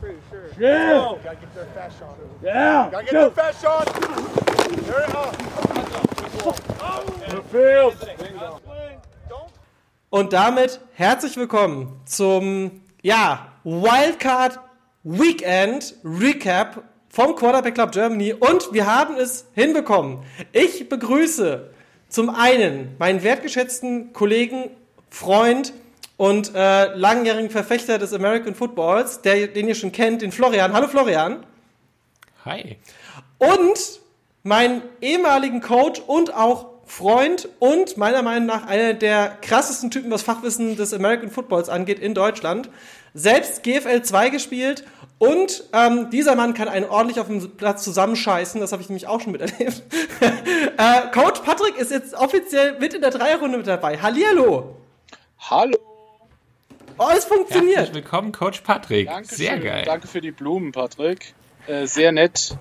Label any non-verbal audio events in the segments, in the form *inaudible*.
pretty sure. Yeah. Oh, gotta get their fast shot. Yeah. Gotta get their fast shot. There it Und damit herzlich willkommen zum ja, Wildcard Weekend Recap vom Quarterback Club Germany und wir haben es hinbekommen. Ich begrüße zum einen meinen wertgeschätzten Kollegen, Freund und äh, langjährigen Verfechter des American Footballs, der, den ihr schon kennt, den Florian. Hallo Florian. Hi. Und meinen ehemaligen Coach und auch Freund und meiner Meinung nach einer der krassesten Typen, was Fachwissen des American Footballs angeht in Deutschland. Selbst GFL 2 gespielt und ähm, dieser Mann kann einen ordentlich auf dem Platz zusammenscheißen, das habe ich nämlich auch schon miterlebt. *laughs* äh, Coach Patrick ist jetzt offiziell mit in der Dreierrunde mit dabei. Hallihallo! Hallo. Oh, es funktioniert. Herzlich willkommen, Coach Patrick. Dankeschön. Sehr geil. Danke für die Blumen, Patrick. Äh, sehr nett.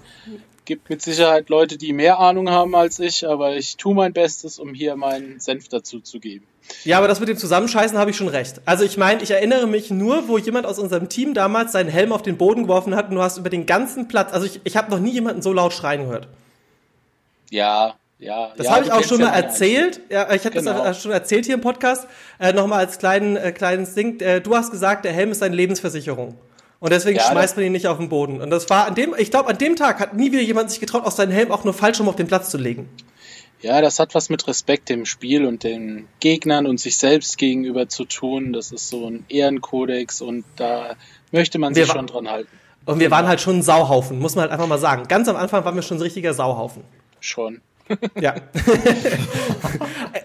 Gibt mit Sicherheit Leute, die mehr Ahnung haben als ich, aber ich tue mein Bestes, um hier meinen Senf dazu zu geben. Ja, aber das mit dem Zusammenscheißen habe ich schon recht. Also ich meine, ich erinnere mich nur, wo jemand aus unserem Team damals seinen Helm auf den Boden geworfen hat und du hast über den ganzen Platz, also ich, ich habe noch nie jemanden so laut schreien gehört. Ja, ja. Das ja, habe ich auch schon mal erzählt. Ja, ich habe Genau. das schon erzählt hier im Podcast. Äh, Nochmal als kleinen, äh, kleines Ding. Äh, du hast gesagt, der Helm ist deine Lebensversicherung. Und deswegen Ja, schmeißt man ihn nicht auf den Boden. Und das war an dem, ich glaube, an dem Tag hat nie wieder jemand sich getraut, auch seinen Helm auch nur falsch rum auf den Platz zu legen. Ja, das hat was mit Respekt dem Spiel und den Gegnern und sich selbst gegenüber zu tun. Das ist so ein Ehrenkodex und da möchte man Wir sich schon dran halten. Und wir waren halt schon ein Sauhaufen, muss man halt einfach mal sagen. Ganz am Anfang waren wir schon ein richtiger Sauhaufen. Schon. Ja.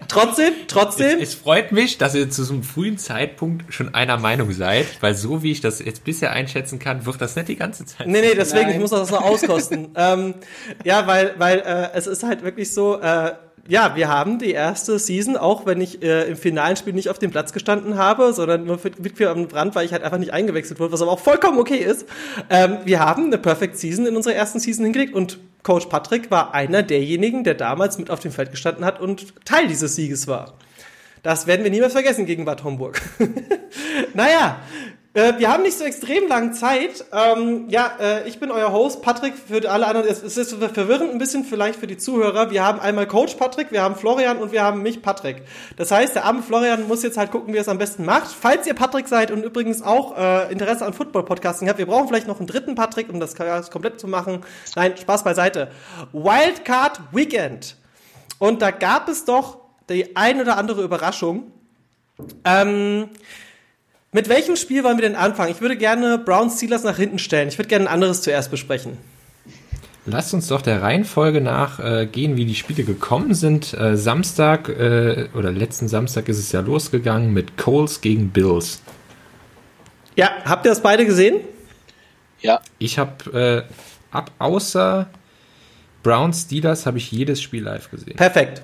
trotzdem, trotzdem. Es freut mich, dass ihr zu so einem frühen Zeitpunkt schon einer Meinung seid, weil so wie ich das jetzt bisher einschätzen kann, wird das nicht die ganze Zeit. Nee, nee, deswegen, Nein. ich muss das noch auskosten. *laughs* ähm, ja, weil, weil äh, es ist halt wirklich so, äh, ja, wir haben die erste Season, auch wenn ich äh, im finalen Spiel nicht auf dem Platz gestanden habe, sondern nur für, mit mir am Rand, weil ich halt einfach nicht eingewechselt wurde, was aber auch vollkommen okay ist. Ähm, wir haben eine Perfect Season in unserer ersten Season hingelegt und Coach Patrick war einer derjenigen, der damals mit auf dem Feld gestanden hat und Teil dieses Sieges war. Das werden wir niemals vergessen gegen Bad Homburg. *laughs* naja, äh, wir haben nicht so extrem lange Zeit. Ähm, ja, äh, ich bin euer Host, Patrick, für alle anderen. Es, es ist verwirrend ein bisschen vielleicht für die Zuhörer. Wir haben einmal Coach Patrick, wir haben Florian und wir haben mich, Patrick. Das heißt, der arme Florian muss jetzt halt gucken, wie er es am besten macht. Falls ihr Patrick seid und übrigens auch äh, Interesse an Football-Podcasting habt, wir brauchen vielleicht noch einen dritten Patrick, um das komplett zu machen. Nein, Spaß beiseite. Wildcard Weekend. Und da gab es doch die ein oder andere Überraschung. Ähm, mit welchem Spiel wollen wir denn anfangen? Ich würde gerne Brown Steelers nach hinten stellen. Ich würde gerne ein anderes zuerst besprechen. Lasst uns doch der Reihenfolge nach äh, gehen, wie die Spiele gekommen sind. Äh, Samstag äh, oder letzten Samstag ist es ja losgegangen mit Coles gegen Bills. Ja, habt ihr das beide gesehen? Ja, Ich habe äh, ab außer Browns Steelers habe ich jedes Spiel live gesehen. Perfekt.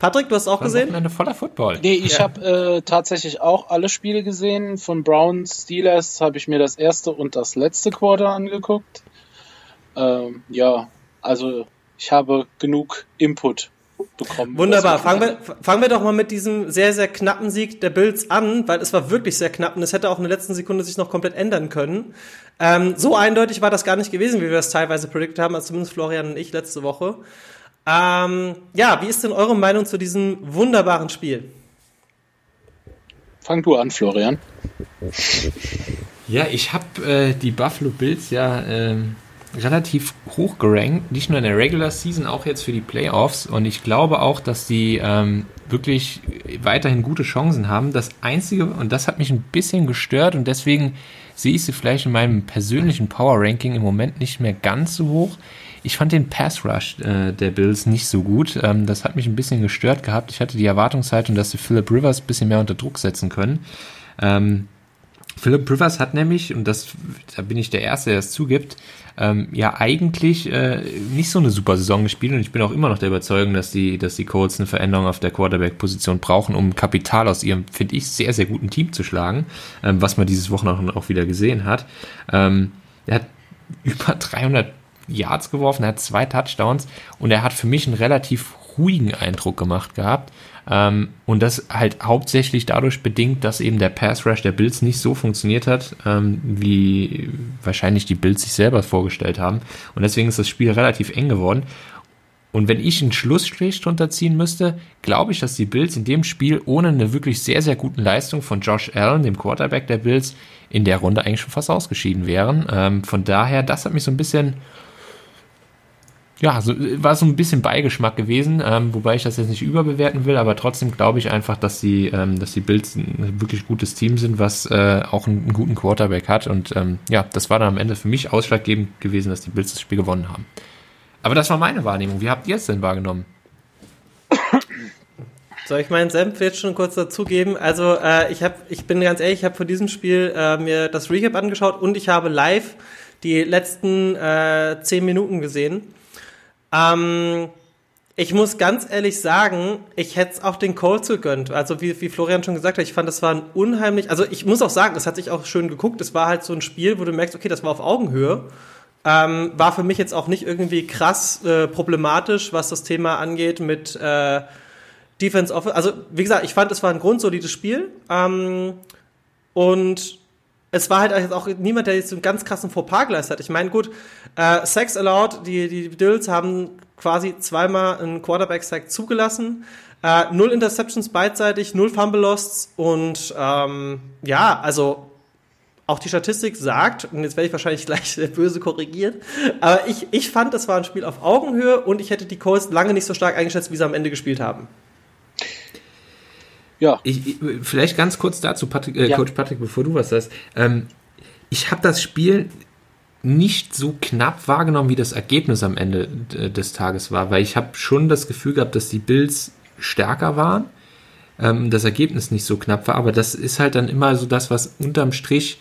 Patrick, du hast auch gesehen? Wochenende voller Football. Nee, ich Ja. habe äh, tatsächlich auch alle Spiele gesehen. Von Browns Steelers habe ich mir das erste und das letzte Quarter angeguckt. Ähm, ja, also ich habe genug Input bekommen. Wunderbar. Fangen wir, fangen wir doch mal mit diesem sehr, sehr knappen Sieg der Bills an, weil es war wirklich sehr knapp und es hätte auch in der letzten Sekunde sich noch komplett ändern können. Ähm, so eindeutig war das gar nicht gewesen, wie wir das teilweise predicted haben, also zumindest Florian und ich letzte Woche. Ähm, ja, wie ist denn eure Meinung zu diesem wunderbaren Spiel? Fang du an, Florian. Ja, ich habe äh, die Buffalo Bills ja ähm, relativ hoch gerankt, nicht nur in der Regular Season, auch jetzt für die Playoffs. Und ich glaube auch, dass die ähm, wirklich weiterhin gute Chancen haben. Das Einzige, und das hat mich ein bisschen gestört und deswegen sehe ich sie vielleicht in meinem persönlichen Power Ranking im Moment nicht mehr ganz so hoch. Ich fand den Pass Rush äh, der Bills nicht so gut. Ähm, das hat mich ein bisschen gestört gehabt. Ich hatte die Erwartungshaltung, dass sie Philip Rivers ein bisschen mehr unter Druck setzen können. Ähm, Philip Rivers hat nämlich, und das, da bin ich der Erste, der es zugibt, ähm, ja eigentlich äh, nicht so eine super Saison gespielt und ich bin auch immer noch der Überzeugung, dass die, dass die Colts eine Veränderung auf der Quarterback-Position brauchen, um Kapital aus ihrem, finde ich, sehr, sehr guten Team zu schlagen, ähm, was man dieses Wochenende auch wieder gesehen hat. Ähm, er hat *laughs* über 300 Yards geworfen, er hat zwei Touchdowns und er hat für mich ein relativ ruhigen Eindruck gemacht gehabt. Ähm, und das halt hauptsächlich dadurch bedingt, dass eben der Pass Rush der Bills nicht so funktioniert hat, ähm, wie wahrscheinlich die Bills sich selber vorgestellt haben. Und deswegen ist das Spiel relativ eng geworden. Und wenn ich einen Schlussstrich drunter ziehen müsste, glaube ich, dass die Bills in dem Spiel ohne eine wirklich sehr, sehr guten Leistung von Josh Allen, dem Quarterback der Bills, in der Runde eigentlich schon fast ausgeschieden wären. Ähm, von daher, das hat mich so ein bisschen, ja, so, war so ein bisschen Beigeschmack gewesen, ähm, wobei ich das jetzt nicht überbewerten will, aber trotzdem glaube ich einfach, dass die, ähm, dass die Bills ein wirklich gutes Team sind, was äh, auch einen, einen, guten Quarterback hat. Und ähm, ja, das war dann am Ende für mich ausschlaggebend gewesen, dass die Bills das Spiel gewonnen haben. Aber das war meine Wahrnehmung. Wie habt ihr es denn wahrgenommen? Soll ich meinen Senf jetzt schon kurz dazugeben? Also äh, ich, hab, ich bin ganz ehrlich, ich habe vor diesem Spiel äh, mir das Recap angeschaut und ich habe live die letzten äh, zehn Minuten gesehen. Ähm, ich muss ganz ehrlich sagen, ich hätte es auch den Colts gegönnt. Also wie, wie Florian schon gesagt hat, ich fand, das war ein unheimlich, also ich muss auch sagen, es hat sich auch schön geguckt. Es war halt so ein Spiel, wo du merkst, okay, das war auf Augenhöhe. Ähm, war für mich jetzt auch nicht irgendwie krass äh, problematisch, was das Thema angeht mit äh, Defense Office. Also wie gesagt, ich fand, es war ein grundsolides Spiel. Ähm, und es war halt auch niemand, der jetzt einen ganz krassen Fauxpas geleistet hat. Ich meine, gut, äh, Sex allowed, die, die Bills haben quasi zweimal einen Quarterback-Sack zugelassen. Äh, null Interceptions beidseitig, null Fumble Losts und ähm, ja, also auch die Statistik sagt, und jetzt werde ich wahrscheinlich *laughs* gleich böse korrigiert, aber ich, ich fand, das war ein Spiel auf Augenhöhe und ich hätte die Colts lange nicht so stark eingeschätzt, wie sie am Ende gespielt haben. Ja. Ich, ich, vielleicht ganz kurz dazu, Patrick, äh, ja. Coach Patrick, bevor du was sagst. Ähm, ich habe das Spiel nicht so knapp wahrgenommen, wie das Ergebnis am Ende des Tages war, weil ich habe schon das Gefühl gehabt, dass die Bills stärker waren, ähm, das Ergebnis nicht so knapp war, aber das ist halt dann immer so das, was unterm Strich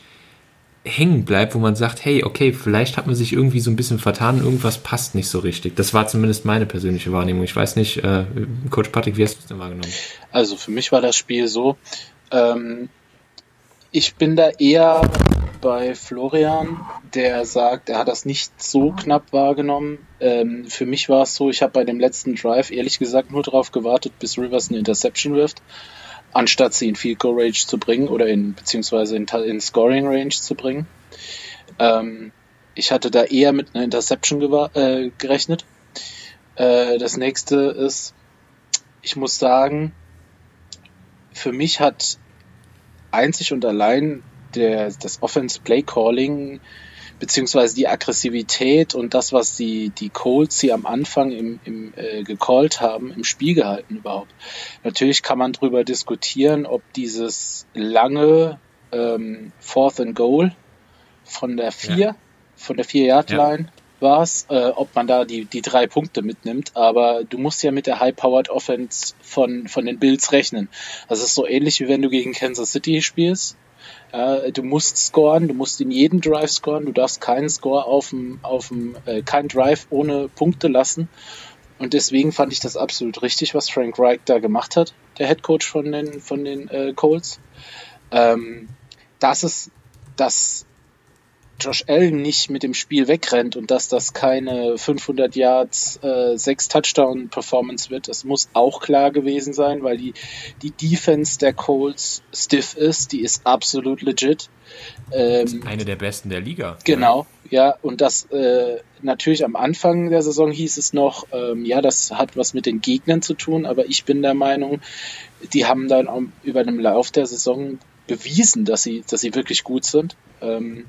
hängen bleibt, wo man sagt, hey, okay, vielleicht hat man sich irgendwie so ein bisschen vertan, irgendwas passt nicht so richtig. Das war zumindest meine persönliche Wahrnehmung. Ich weiß nicht, äh, Coach Patrick, wie hast du es denn wahrgenommen? Also für mich war das Spiel so, ähm, ich bin da eher bei Florian, der sagt, er hat das nicht so knapp wahrgenommen. Ähm, für mich war es so, ich habe bei dem letzten Drive ehrlich gesagt nur darauf gewartet, bis Rivers eine Interception wirft anstatt sie in Field Goal Range zu bringen oder in beziehungsweise in, in Scoring Range zu bringen. Ähm, ich hatte da eher mit einer Interception äh, gerechnet. Äh, das nächste ist, ich muss sagen, für mich hat einzig und allein der, das Offense Play Calling beziehungsweise die Aggressivität und das, was die, die Colts hier am Anfang im, im äh, gecallt haben, im Spiel gehalten überhaupt. Natürlich kann man darüber diskutieren, ob dieses lange ähm, Fourth and Goal von der vier, ja. von der vier Yard Line ja. war es, äh, ob man da die, die drei Punkte mitnimmt. Aber du musst ja mit der High-Powered Offense von, von den Bills rechnen. Das ist so ähnlich wie wenn du gegen Kansas City spielst äh, du musst scoren, du musst in jedem Drive scoren, du darfst keinen Score auf dem, auf dem, äh, keinen Drive ohne Punkte lassen. Und deswegen fand ich das absolut richtig, was Frank Reich da gemacht hat, der Head Coach von den, von den äh, Colts. Ähm, dass es, dass Josh Allen nicht mit dem Spiel wegrennt und dass das keine 500 Yards, äh, 6 Touchdown Performance wird, das muss auch klar gewesen sein, weil die, die Defense der Colts stiff ist, die ist absolut legit. Ähm, eine der besten der Liga. Genau, ja, und das äh, natürlich am Anfang der Saison hieß es noch, ähm, ja, das hat was mit den Gegnern zu tun, aber ich bin der Meinung, die haben dann auch über den Lauf der Saison bewiesen, dass sie, dass sie wirklich gut sind. Ähm,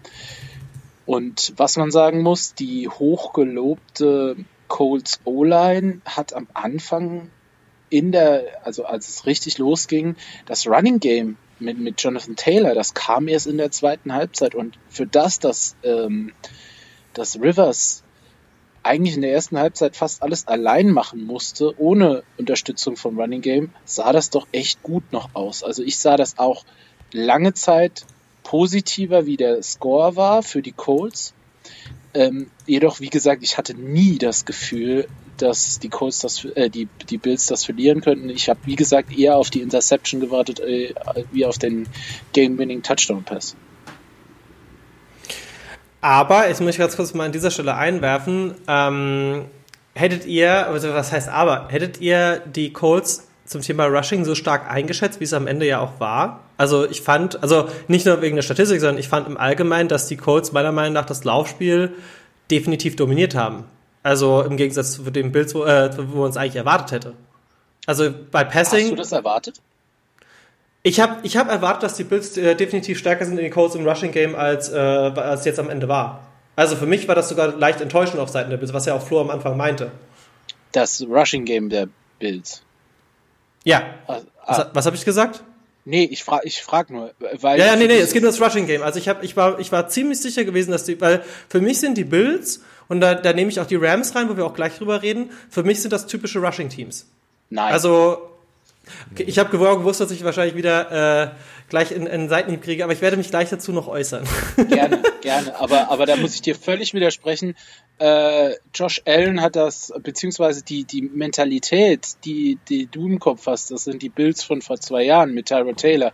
und was man sagen muss, die hochgelobte Colts O-Line hat am Anfang in der, also als es richtig losging, das Running Game mit, mit Jonathan Taylor, das kam erst in der zweiten Halbzeit und für das, dass, ähm, dass Rivers eigentlich in der ersten Halbzeit fast alles allein machen musste, ohne Unterstützung vom Running Game, sah das doch echt gut noch aus. Also ich sah das auch lange Zeit positiver, wie der Score war für die Colts. Ähm, jedoch, wie gesagt, ich hatte nie das Gefühl, dass die Colts das, äh, die, die Bills das verlieren könnten. Ich habe, wie gesagt, eher auf die Interception gewartet, äh, wie auf den Game-Winning Touchdown Pass. Aber, ich ganz kurz mal an dieser Stelle einwerfen, ähm, hättet ihr, also was heißt aber, hättet ihr die Colts zum Thema Rushing so stark eingeschätzt, wie es am Ende ja auch war? Also ich fand, also nicht nur wegen der Statistik, sondern ich fand im Allgemeinen, dass die Colts meiner Meinung nach das Laufspiel definitiv dominiert haben. Also im Gegensatz zu dem Bild, wo, äh, wo man es eigentlich erwartet hätte. Also bei Passing. Hast du das erwartet? Ich habe ich hab erwartet, dass die Bills äh, definitiv stärker sind in den Colts im Rushing Game, als, äh, als jetzt am Ende war. Also für mich war das sogar leicht enttäuschend auf Seiten der Bills, was ja auch Flo am Anfang meinte. Das Rushing Game der Bills. Ja. Ah, Was, ah, was habe ich gesagt? Nee, ich frage ich frag nur, weil. Ja, ja, nee, nee, es geht nur das Rushing Game. Also ich, hab, ich, war, ich war ziemlich sicher gewesen, dass die, weil für mich sind die Bills, und da, da nehme ich auch die Rams rein, wo wir auch gleich drüber reden, für mich sind das typische Rushing Teams. Nein. Also, okay, ich habe gewusst, dass ich wahrscheinlich wieder äh, gleich in, in Seitenhieb kriege, aber ich werde mich gleich dazu noch äußern. *laughs* Gerne, gerne. Aber, aber da muss ich dir völlig widersprechen. Äh, Josh Allen hat das, beziehungsweise die, die Mentalität, die, die du im Kopf hast, das sind die Bills von vor zwei Jahren mit Tyro Taylor.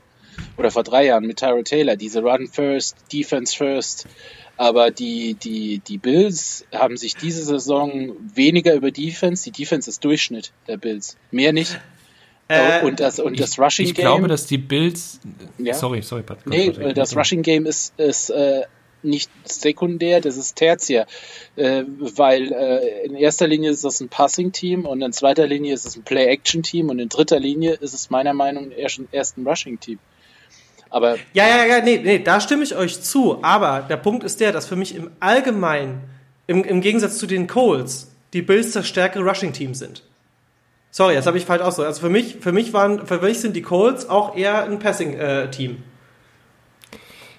Oder vor drei Jahren mit Tyro Taylor. Diese Run First, Defense First. Aber die, die, die Bills haben sich diese Saison weniger über Defense, die Defense ist Durchschnitt der Bills. Mehr nicht. Äh, und das, und das Rushing ich Game. glaube, dass die Bills. Ja. Sorry, sorry, Pat. Nee, Pat- Pat- das Rushing Game ist, ist äh, nicht sekundär, das ist tertiär. Äh, weil äh, in erster Linie ist das ein Passing-Team und in zweiter Linie ist es ein Play-Action-Team und in dritter Linie ist es meiner Meinung nach erst, erst ein Rushing-Team. Aber Ja, ja, ja, nee, nee, da stimme ich euch zu. Aber der Punkt ist der, dass für mich im Allgemeinen, im, im Gegensatz zu den Colts, die Bills das stärkere Rushing-Team sind. Sorry, das habe ich falsch ausgedrückt. Also für mich, für mich waren, für mich sind die Colts auch eher ein Passing-Team.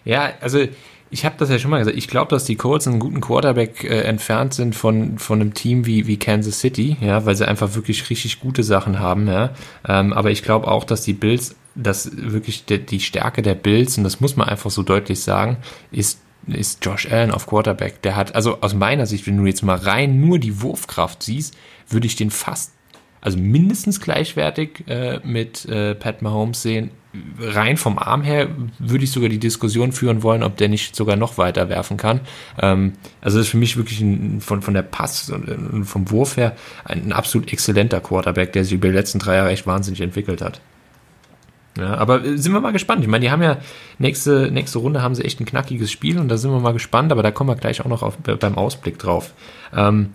Ja, also ich habe das ja schon mal gesagt. Ich glaube, dass die Colts einen guten Quarterback äh, entfernt sind von, von einem Team wie, wie Kansas City, ja, weil sie einfach wirklich richtig gute Sachen haben, ja. Ähm, aber ich glaube auch, dass die Bills, dass wirklich die, die Stärke der Bills, und das muss man einfach so deutlich sagen, ist ist Josh Allen auf Quarterback. Der hat, also aus meiner Sicht, wenn du jetzt mal rein nur die Wurfkraft siehst, würde ich den fast, also mindestens gleichwertig äh, mit äh, Pat Mahomes sehen. Rein vom Arm her würde ich sogar die Diskussion führen wollen, ob der nicht sogar noch weiter werfen kann. Ähm, also das ist für mich wirklich ein, von, von der Pass und, und vom Wurf her ein, ein absolut exzellenter Quarterback, der sich über die letzten drei Jahre echt wahnsinnig entwickelt hat. Ja, aber äh, sind wir mal gespannt. Ich meine, die haben ja nächste, nächste Runde haben sie echt ein knackiges Spiel und da sind wir mal gespannt, aber da kommen wir gleich auch noch auf, beim Ausblick drauf. Ähm,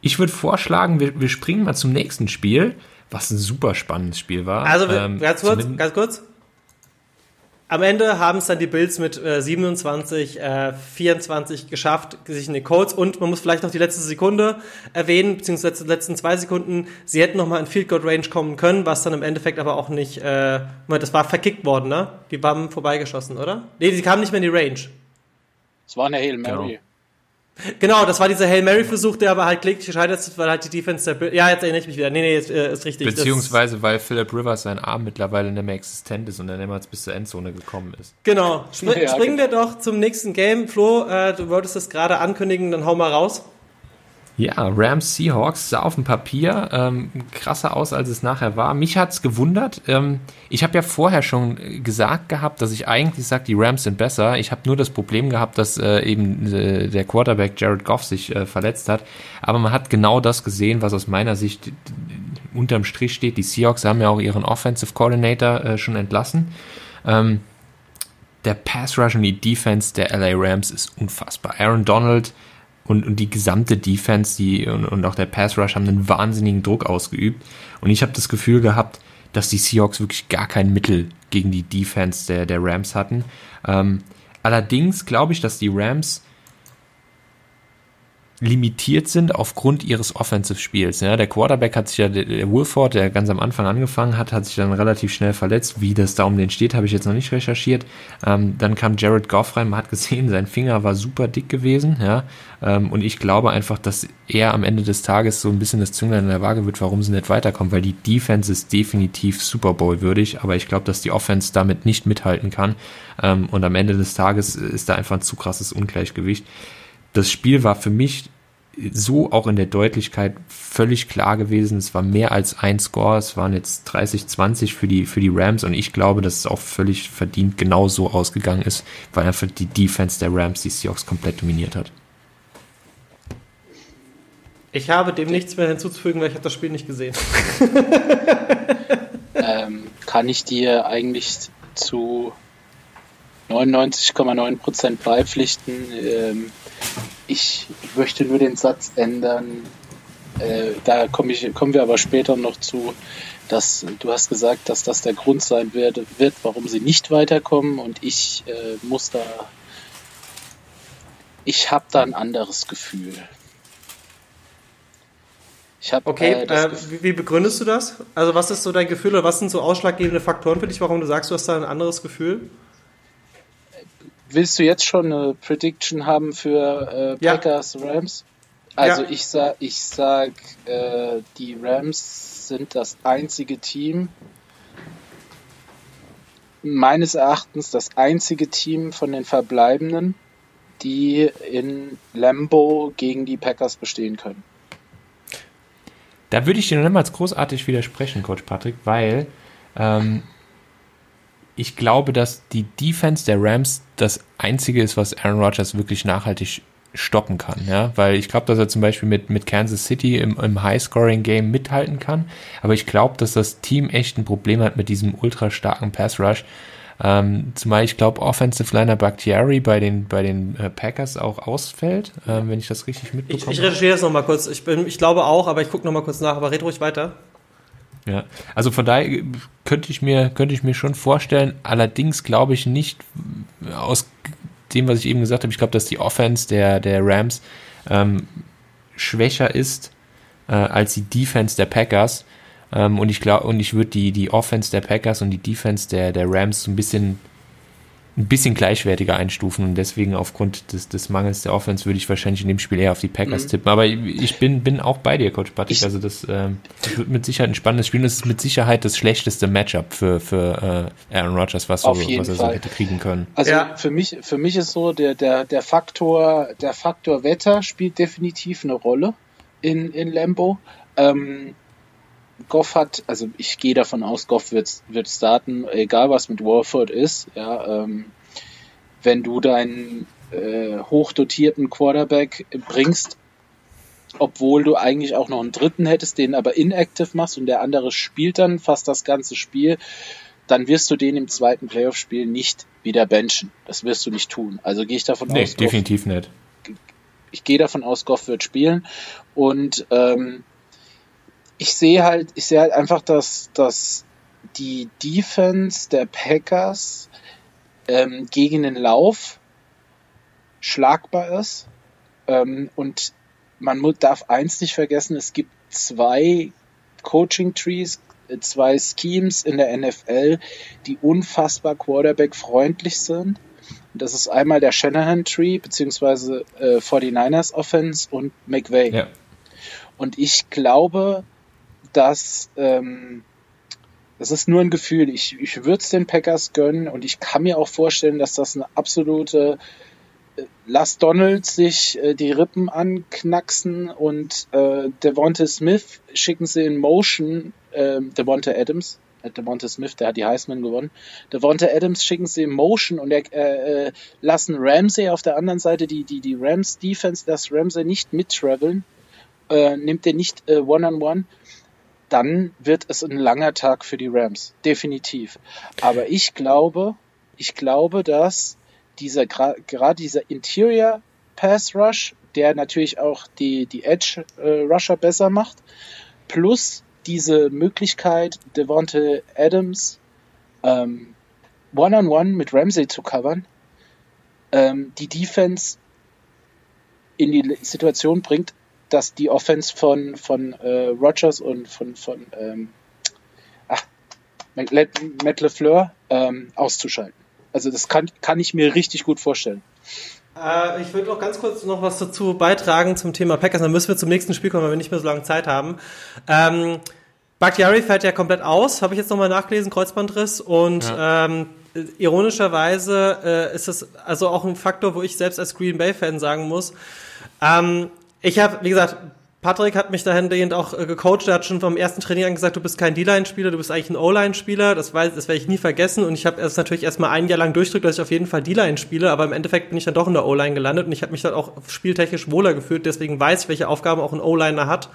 ich würde vorschlagen, wir, wir springen mal zum nächsten Spiel, was ein super spannendes Spiel war. Also Ähm, ganz kurz, zumindest- ganz kurz. Am Ende haben es dann die Bills mit äh, 27, äh, 24 geschafft, sich in den Colts und man muss vielleicht noch die letzte Sekunde erwähnen, beziehungsweise die letzten zwei Sekunden, sie hätten noch mal in Field Goal Range kommen können, was dann im Endeffekt aber auch nicht, äh, das war verkickt worden, ne? Die waren vorbeigeschossen, oder? Nee, die kamen nicht mehr in die Range. es war eine Hail Mary. Genau, das war dieser Hail Mary Versuch, der aber halt kläglich gescheitert ist, weil halt die Defense der ja, jetzt erinnere ich mich wieder. Nee, nee, ist, äh, ist richtig. Das- Beziehungsweise, weil Philip Rivers sein Arm mittlerweile nicht mehr existent ist und er niemals bis zur Endzone gekommen ist. Genau. *laughs* Spr Ja, springen genau. wir doch zum nächsten Game. Flo, äh, du wolltest es gerade ankündigen, dann hau mal raus. Ja, Rams Seahawks sah auf dem Papier ähm, krasser aus, als es nachher war. Mich hat's gewundert. Ähm, ich habe ja vorher schon gesagt gehabt, dass ich eigentlich sage, die Rams sind besser. Ich habe nur das Problem gehabt, dass äh, eben äh, der Quarterback Jared Goff sich äh, verletzt hat. Aber man hat genau das gesehen, was aus meiner Sicht unterm Strich steht. Die Seahawks haben ja auch ihren Offensive Coordinator äh, schon entlassen. Ähm, der Pass Rush und die Defense der LA Rams ist unfassbar. Aaron Donald und, und die gesamte Defense die, und, und auch der Pass Rush haben einen wahnsinnigen Druck ausgeübt. Und ich habe das Gefühl gehabt, dass die Seahawks wirklich gar kein Mittel gegen die Defense der, der Rams hatten. Ähm, allerdings glaube ich, dass die Rams limitiert sind aufgrund ihres Offensive-Spiels. Ja, der Quarterback hat sich ja, der- Wolford, der ganz am Anfang angefangen hat, hat sich dann relativ schnell verletzt. Wie das da um den steht, habe ich jetzt noch nicht recherchiert. Ähm, dann kam Jared Goff rein, man hat gesehen, sein Finger war super dick gewesen. Ja, ähm, und ich glaube einfach, dass er am Ende des Tages so ein bisschen das Zünglein in der Waage wird, warum sie nicht weiterkommen, weil die Defense ist definitiv Super Bowl würdig, aber ich glaube, dass die Offense damit nicht mithalten kann. Ähm, und am Ende des Tages ist da einfach ein zu krasses Ungleichgewicht das Spiel war für mich so auch in der Deutlichkeit völlig klar gewesen. Es war mehr als ein Score. Es waren jetzt 30-20 für die, für die Rams und ich glaube, dass es auch völlig verdient genau so ausgegangen ist, weil einfach die Defense der Rams die Seahawks komplett dominiert hat. Ich habe dem nichts mehr hinzuzufügen, weil ich habe das Spiel nicht gesehen. *laughs* ähm, kann ich dir eigentlich zu 99,9% beipflichten. Ähm, ich möchte nur den Satz ändern. Äh, da komm ich, kommen wir aber später noch zu, dass du hast gesagt, dass das der Grund sein wird, wird warum sie nicht weiterkommen und ich äh, muss da, ich habe da ein anderes Gefühl. Ich hab, okay, äh, äh, wie, wie, begründest du das? Also was ist so dein Gefühl oder was sind so ausschlaggebende Faktoren für dich, warum du sagst, du hast da ein anderes Gefühl? Willst du jetzt schon eine Prediction haben für äh, Packers ja. Rams? Also ja. ich sag, ich sag, äh, die Rams sind das einzige Team, meines Erachtens das einzige Team von den Verbleibenden, die in Lambo gegen die Packers bestehen können. Da würde ich dir noch niemals großartig widersprechen, Coach Patrick, weil ähm, ich glaube, dass die Defense der Rams das einzige ist, was Aaron Rodgers wirklich nachhaltig stoppen kann, ja, weil ich glaube, dass er zum Beispiel mit, mit Kansas City im, im High-Scoring-Game mithalten kann, aber ich glaube, dass das Team echt ein Problem hat mit diesem ultra starken Pass-Rush, ähm, zumal ich glaube, Offensive Liner Bakhtiari bei den, bei den äh, Packers auch ausfällt, ähm, wenn ich das richtig mitbekomme. Ich, ich recherchiere das nochmal kurz. Ich, bin, ich glaube auch, aber ich gucke nochmal kurz nach. Aber red ruhig weiter. Ja, also von daher könnte ich mir, könnte ich mir schon vorstellen, allerdings glaube ich nicht aus dem, was ich eben gesagt habe, ich glaube, dass die Offense der, der Rams ähm, schwächer ist äh, als die Defense der Packers. Ähm, und ich glaube, und ich würde die, die Offense der Packers und die Defense der, der Rams so ein bisschen ein bisschen gleichwertiger einstufen und deswegen aufgrund des, des Mangels der Offense würde ich wahrscheinlich in dem Spiel eher auf die Packers mhm. tippen. Aber ich bin, bin auch bei dir, Coach Patrick. Also das, ähm, das wird mit Sicherheit ein spannendes Spiel. Das ist mit Sicherheit das schlechteste Matchup für, für äh, Aaron Rodgers, was, so, was er so hätte kriegen können. Also ja. für mich, für mich ist so, der, der, der Faktor, der Faktor Wetter spielt definitiv eine Rolle in, in Lambo. Ähm, Goff hat, also ich gehe davon aus, Goff wird, wird starten, egal was mit Warford ist. Ja, ähm, wenn du deinen äh, hochdotierten Quarterback bringst, obwohl du eigentlich auch noch einen dritten hättest, den aber inactive machst und der andere spielt dann fast das ganze Spiel, dann wirst du den im zweiten Playoff-Spiel nicht wieder benchen. Das wirst du nicht tun. Also gehe ich davon nee, aus. Goff, definitiv nicht. Ich gehe davon aus, Goff wird spielen und ähm, ich sehe halt, ich sehe halt einfach, dass, dass die Defense der Packers ähm, gegen den Lauf schlagbar ist. Ähm, und man darf eins nicht vergessen, es gibt zwei Coaching Trees, zwei Schemes in der NFL, die unfassbar Quarterback-freundlich sind. Und das ist einmal der Shanahan Tree, beziehungsweise äh, 49ers Offense und McVay. Ja. Und ich glaube, dass ähm, das ist nur ein Gefühl. Ich, ich würde es den Packers gönnen und ich kann mir auch vorstellen, dass das eine absolute äh, Lass Donald sich äh, die Rippen anknacksen und äh, Devonta Smith schicken sie in Motion, äh, Devonta Adams, äh, Devonta Smith, der hat die Heisman gewonnen. Devonta Adams schicken sie in Motion und er, äh, äh, lassen Ramsey auf der anderen Seite, die, die, die Rams Defense, dass Ramsey nicht mittraveln, nimmt er nicht One-on-One. -on -one dann wird es ein langer Tag für die Rams. Definitiv. Aber ich glaube, ich glaube, dass dieser, gerade dieser Interior Pass Rush, der natürlich auch die, die Edge äh, Rusher besser macht, plus diese Möglichkeit, Devonte Adams ähm, One-on-One -on -one mit Ramsey zu covern, ähm, die Defense in die Situation bringt, dass die Offense von, von äh, Rogers und von, von ähm, ach, Matt LeFleur ähm, auszuschalten. Also das kann, kann ich mir richtig gut vorstellen. Äh, ich würde auch ganz kurz noch was dazu beitragen zum Thema Packers. Dann müssen wir zum nächsten Spiel kommen, weil wir nicht mehr so lange Zeit haben. Ähm, Bakhtiari fällt ja komplett aus, habe ich jetzt nochmal nachgelesen, Kreuzbandriss. Und ja. ähm, ironischerweise äh, ist es also auch ein Faktor, wo ich selbst als Green Bay-Fan sagen muss, ähm, ich habe, wie gesagt, Patrick hat mich dahingehend auch äh, gecoacht. Er hat schon vom ersten Training an gesagt, du bist kein D-Line-Spieler, du bist eigentlich ein O-Line-Spieler. Das, weiß, das werde ich nie vergessen. Und ich habe erst natürlich erstmal ein Jahr lang durchdrückt, dass ich auf jeden Fall D-Line spiele. Aber im Endeffekt bin ich dann doch in der O-Line gelandet und ich habe mich dann auch spieltechnisch wohler gefühlt. Deswegen weiß ich, welche Aufgaben auch ein O-Liner hat.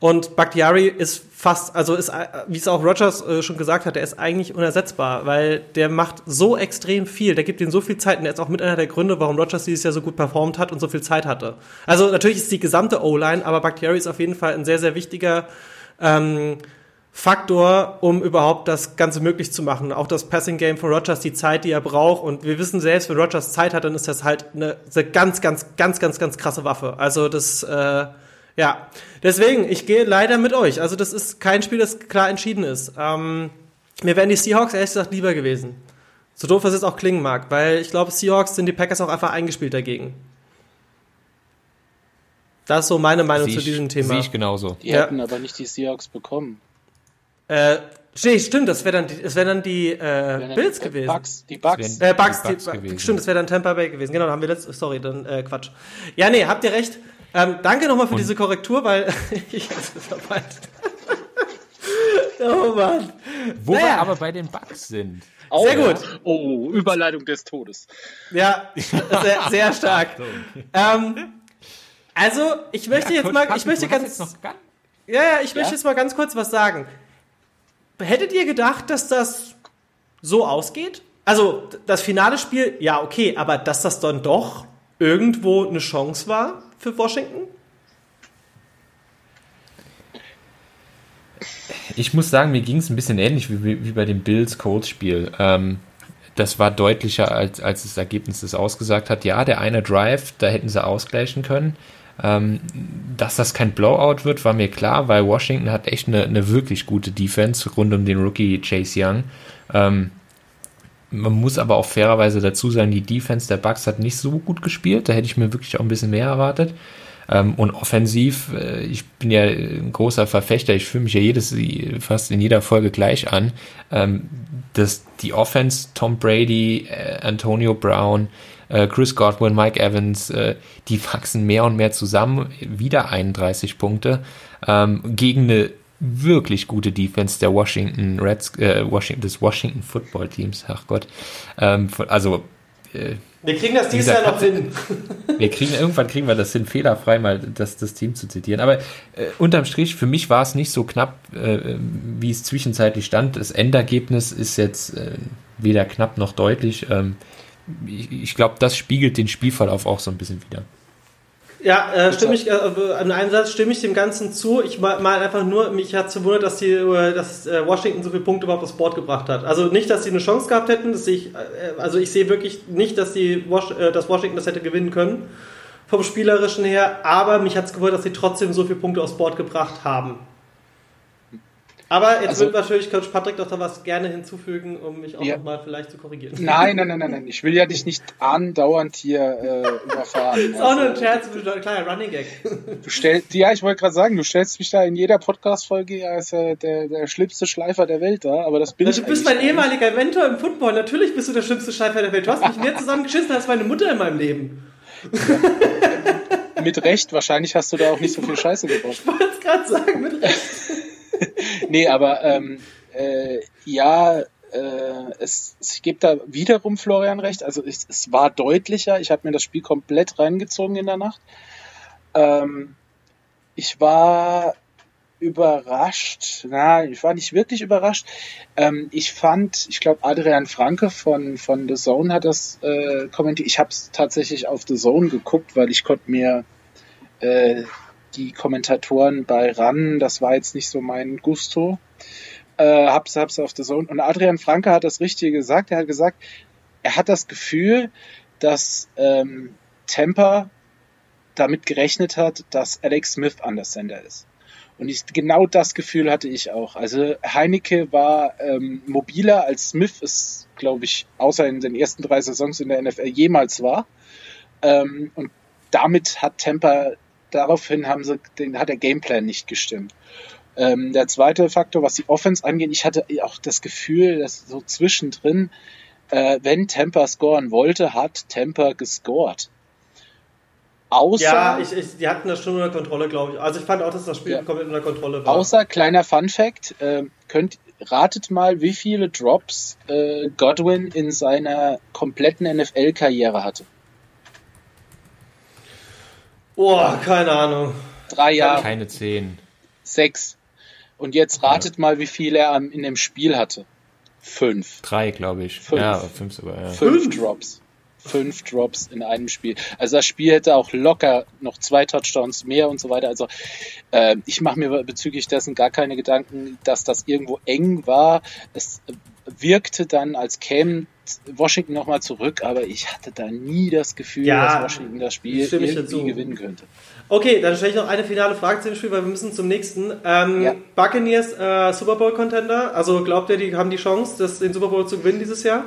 Und Bakhtiari ist fast, also ist, wie es auch Rogers äh, schon gesagt hat, der ist eigentlich unersetzbar, weil der macht so extrem viel, der gibt ihm so viel Zeit und der ist auch mit einer der Gründe, warum Rogers dieses Jahr so gut performt hat und so viel Zeit hatte. Also natürlich ist die gesamte O-Line, aber Bakhtiari ist auf jeden Fall ein sehr, sehr wichtiger ähm, Faktor, um überhaupt das Ganze möglich zu machen. Auch das Passing Game von Rogers, die Zeit, die er braucht. Und wir wissen selbst, wenn Rogers Zeit hat, dann ist das halt eine, eine ganz, ganz, ganz, ganz, ganz krasse Waffe. Also das, äh, ja, deswegen, ich gehe leider mit euch. Also das ist kein Spiel, das klar entschieden ist. Ähm, mir wären die Seahawks ehrlich gesagt lieber gewesen. So doof es jetzt auch klingen mag, weil ich glaube, Seahawks sind die Packers auch einfach eingespielt dagegen. Das ist so meine Meinung Sehe zu ich- diesem Thema. Sehe ich genauso. Die Ja. hätten aber nicht die Seahawks bekommen. Äh, nee, stimmt, das wäre dann, die- das wär dann die äh, Wären Bills die gewesen. Bucks, die Bucks. Das Äh, Bucks, Die Bucks die, gewesen. stimmt, das wäre dann Tampa Bay gewesen. Genau, da haben wir letzt, sorry, dann äh, Quatsch. Ja, nee, habt ihr recht. Ähm, danke nochmal für diese Korrektur, weil *laughs* ich hab's verpeilt. *laughs* oh Mann. Wo Naja. wir aber bei den Bugs sind. Oh, Sehr ja. gut. Oh, Überleitung des Todes. Ja, sehr, sehr *laughs* stark. ähm, also, ich möchte jetzt Coach mal, ich möchte ganz, jetzt noch gar ja, ja, ich möchte Ja? jetzt mal ganz kurz was sagen. Hättet ihr gedacht, dass das so ausgeht? Also, das finale Spiel, ja, okay, aber dass das dann doch irgendwo eine Chance war für Washington? Ich muss sagen, mir ging es ein bisschen ähnlich wie, wie bei dem Bills-Colts-Spiel. Ähm, das war deutlicher, als, als das Ergebnis das ausgesagt hat. Ja, der eine Drive, da hätten sie ausgleichen können. Ähm, dass das kein Blowout wird, war mir klar, weil Washington hat echt eine, eine wirklich gute Defense rund um den Rookie Chase Young. Ähm, man muss aber auch fairerweise dazu sagen, die Defense der Bucks hat nicht so gut gespielt. Da hätte ich mir wirklich auch ein bisschen mehr erwartet. Ähm, und offensiv, äh, ich bin ja ein großer Verfechter, ich fühle mich ja jedes, fast in jeder Folge gleich an, ähm, dass die Offense, Tom Brady, äh, Antonio Brown, äh, Chris Godwin, Mike Evans, die wachsen mehr und mehr zusammen, wieder 31 Punkte, ähm, gegen eine wirklich gute Defense der Washington Reds, äh, Washington, des Washington Football Teams, ach Gott, ähm, also äh, Wir kriegen das dieses Jahr noch hin. *laughs* wir kriegen irgendwann kriegen wir das hin, fehlerfrei mal das, das Team zu zitieren. Aber äh, unterm Strich, für mich war es nicht so knapp, äh, wie es zwischenzeitlich stand. Das Endergebnis ist jetzt äh, weder knapp noch deutlich. Ähm, ich ich glaube, das spiegelt den Spielverlauf auch so ein bisschen wieder. Ja, äh, stimme ich, äh, in einem Satz stimme ich dem Ganzen zu. Ich mal, mal einfach nur, mich hat zu wundert, dass die, äh, dass äh, Washington so viele Punkte überhaupt aufs Board gebracht hat. Also nicht, dass sie eine Chance gehabt hätten, das sehe ich, äh, also ich sehe wirklich nicht, dass die äh, dass Washington das hätte gewinnen können. Vom Spielerischen her, aber mich hat es gewundert, dass sie trotzdem so viele Punkte aufs Board gebracht haben. Aber jetzt Also- wird natürlich Coach Patrick doch da was gerne hinzufügen, um mich auch Ja. nochmal vielleicht zu korrigieren. Nein, nein, nein, nein, *laughs* nein. Ich will ja dich nicht andauernd hier äh, überfahren. ist auch nur ein Also, Scherz, ein kleiner Running Gag. *laughs* Du stellst, ja, ich wollte gerade sagen, du stellst mich da in jeder Podcast-Folge als äh, der, der schlimmste Schleifer der Welt da, aber das bin Du ich bist mein ehemaliger Mentor im Football. Natürlich bist du der schlimmste Schleifer der Welt. Du hast mich mehr zusammengeschissen als meine Mutter in meinem Leben. *laughs* Mit Recht, wahrscheinlich hast du da auch nicht so viel Scheiße gebaut. Ich wollte es gerade. Nee, aber ähm, äh, ja, äh, es, es gibt da wiederum Florian recht. Also es, es war deutlicher. Ich habe mir das Spiel komplett reingezogen in der Nacht. Ähm, ich war überrascht. Na, ich war nicht wirklich überrascht. Ähm, ich fand, ich glaube, Adrian Franke von, von The Zone hat das äh, kommentiert. Ich habe es tatsächlich auf The Zone geguckt, weil ich konnte mir äh, die Kommentatoren bei RAN, das war jetzt nicht so mein Gusto. Äh, hab's, hab's auf The Zone. Und Adrian Franke hat das Richtige gesagt. Er hat gesagt, er hat das Gefühl, dass ähm, Tampa damit gerechnet hat, dass Alex Smith an der Sender ist. Und ich, genau das Gefühl hatte ich auch. Also Heineke war ähm, mobiler als Smith es, glaube ich, außer in den ersten drei Saisons in der NFL jemals war. Ähm, und damit hat Tampa, daraufhin haben sie, den, hat der Gameplan nicht gestimmt. Ähm, der zweite Faktor, was die Offense angeht, ich hatte auch das Gefühl, dass so zwischendrin, äh, wenn Tampa scoren wollte, hat Tampa gescored. Außer, Ja, ich, ich, die hatten das schon unter Kontrolle, glaube ich. Also ich fand auch, dass das Spiel Ja. komplett unter Kontrolle war. außer kleiner Fun Fact, äh, könnt, ratet mal, wie viele Drops äh, Godwin in seiner kompletten NFL-Karriere hatte. Boah, keine Ahnung. Drei Jahre, Keine 10. sechs. Und jetzt ratet mal, wie viele er in dem Spiel hatte. Fünf. Drei, glaube ich. Fünf. Ja, fünf sogar, ja. Fünf Drops. Fünf Drops in einem Spiel. Also das Spiel hätte auch locker noch zwei Touchdowns mehr und so weiter. Also äh, ich mache mir bezüglich dessen gar keine Gedanken, dass das irgendwo eng war. Es wirkte dann, als käme Washington nochmal zurück, aber ich hatte da nie das Gefühl, Ja, dass Washington das Spiel irgendwie dazu. gewinnen könnte. Okay, dann stelle ich noch eine finale Frage zu dem Spiel, weil wir müssen zum nächsten. Ähm, Ja. Buccaneers äh, Super Bowl Contender. Also glaubt ihr, die haben die Chance, das, den Super Bowl zu gewinnen dieses Jahr?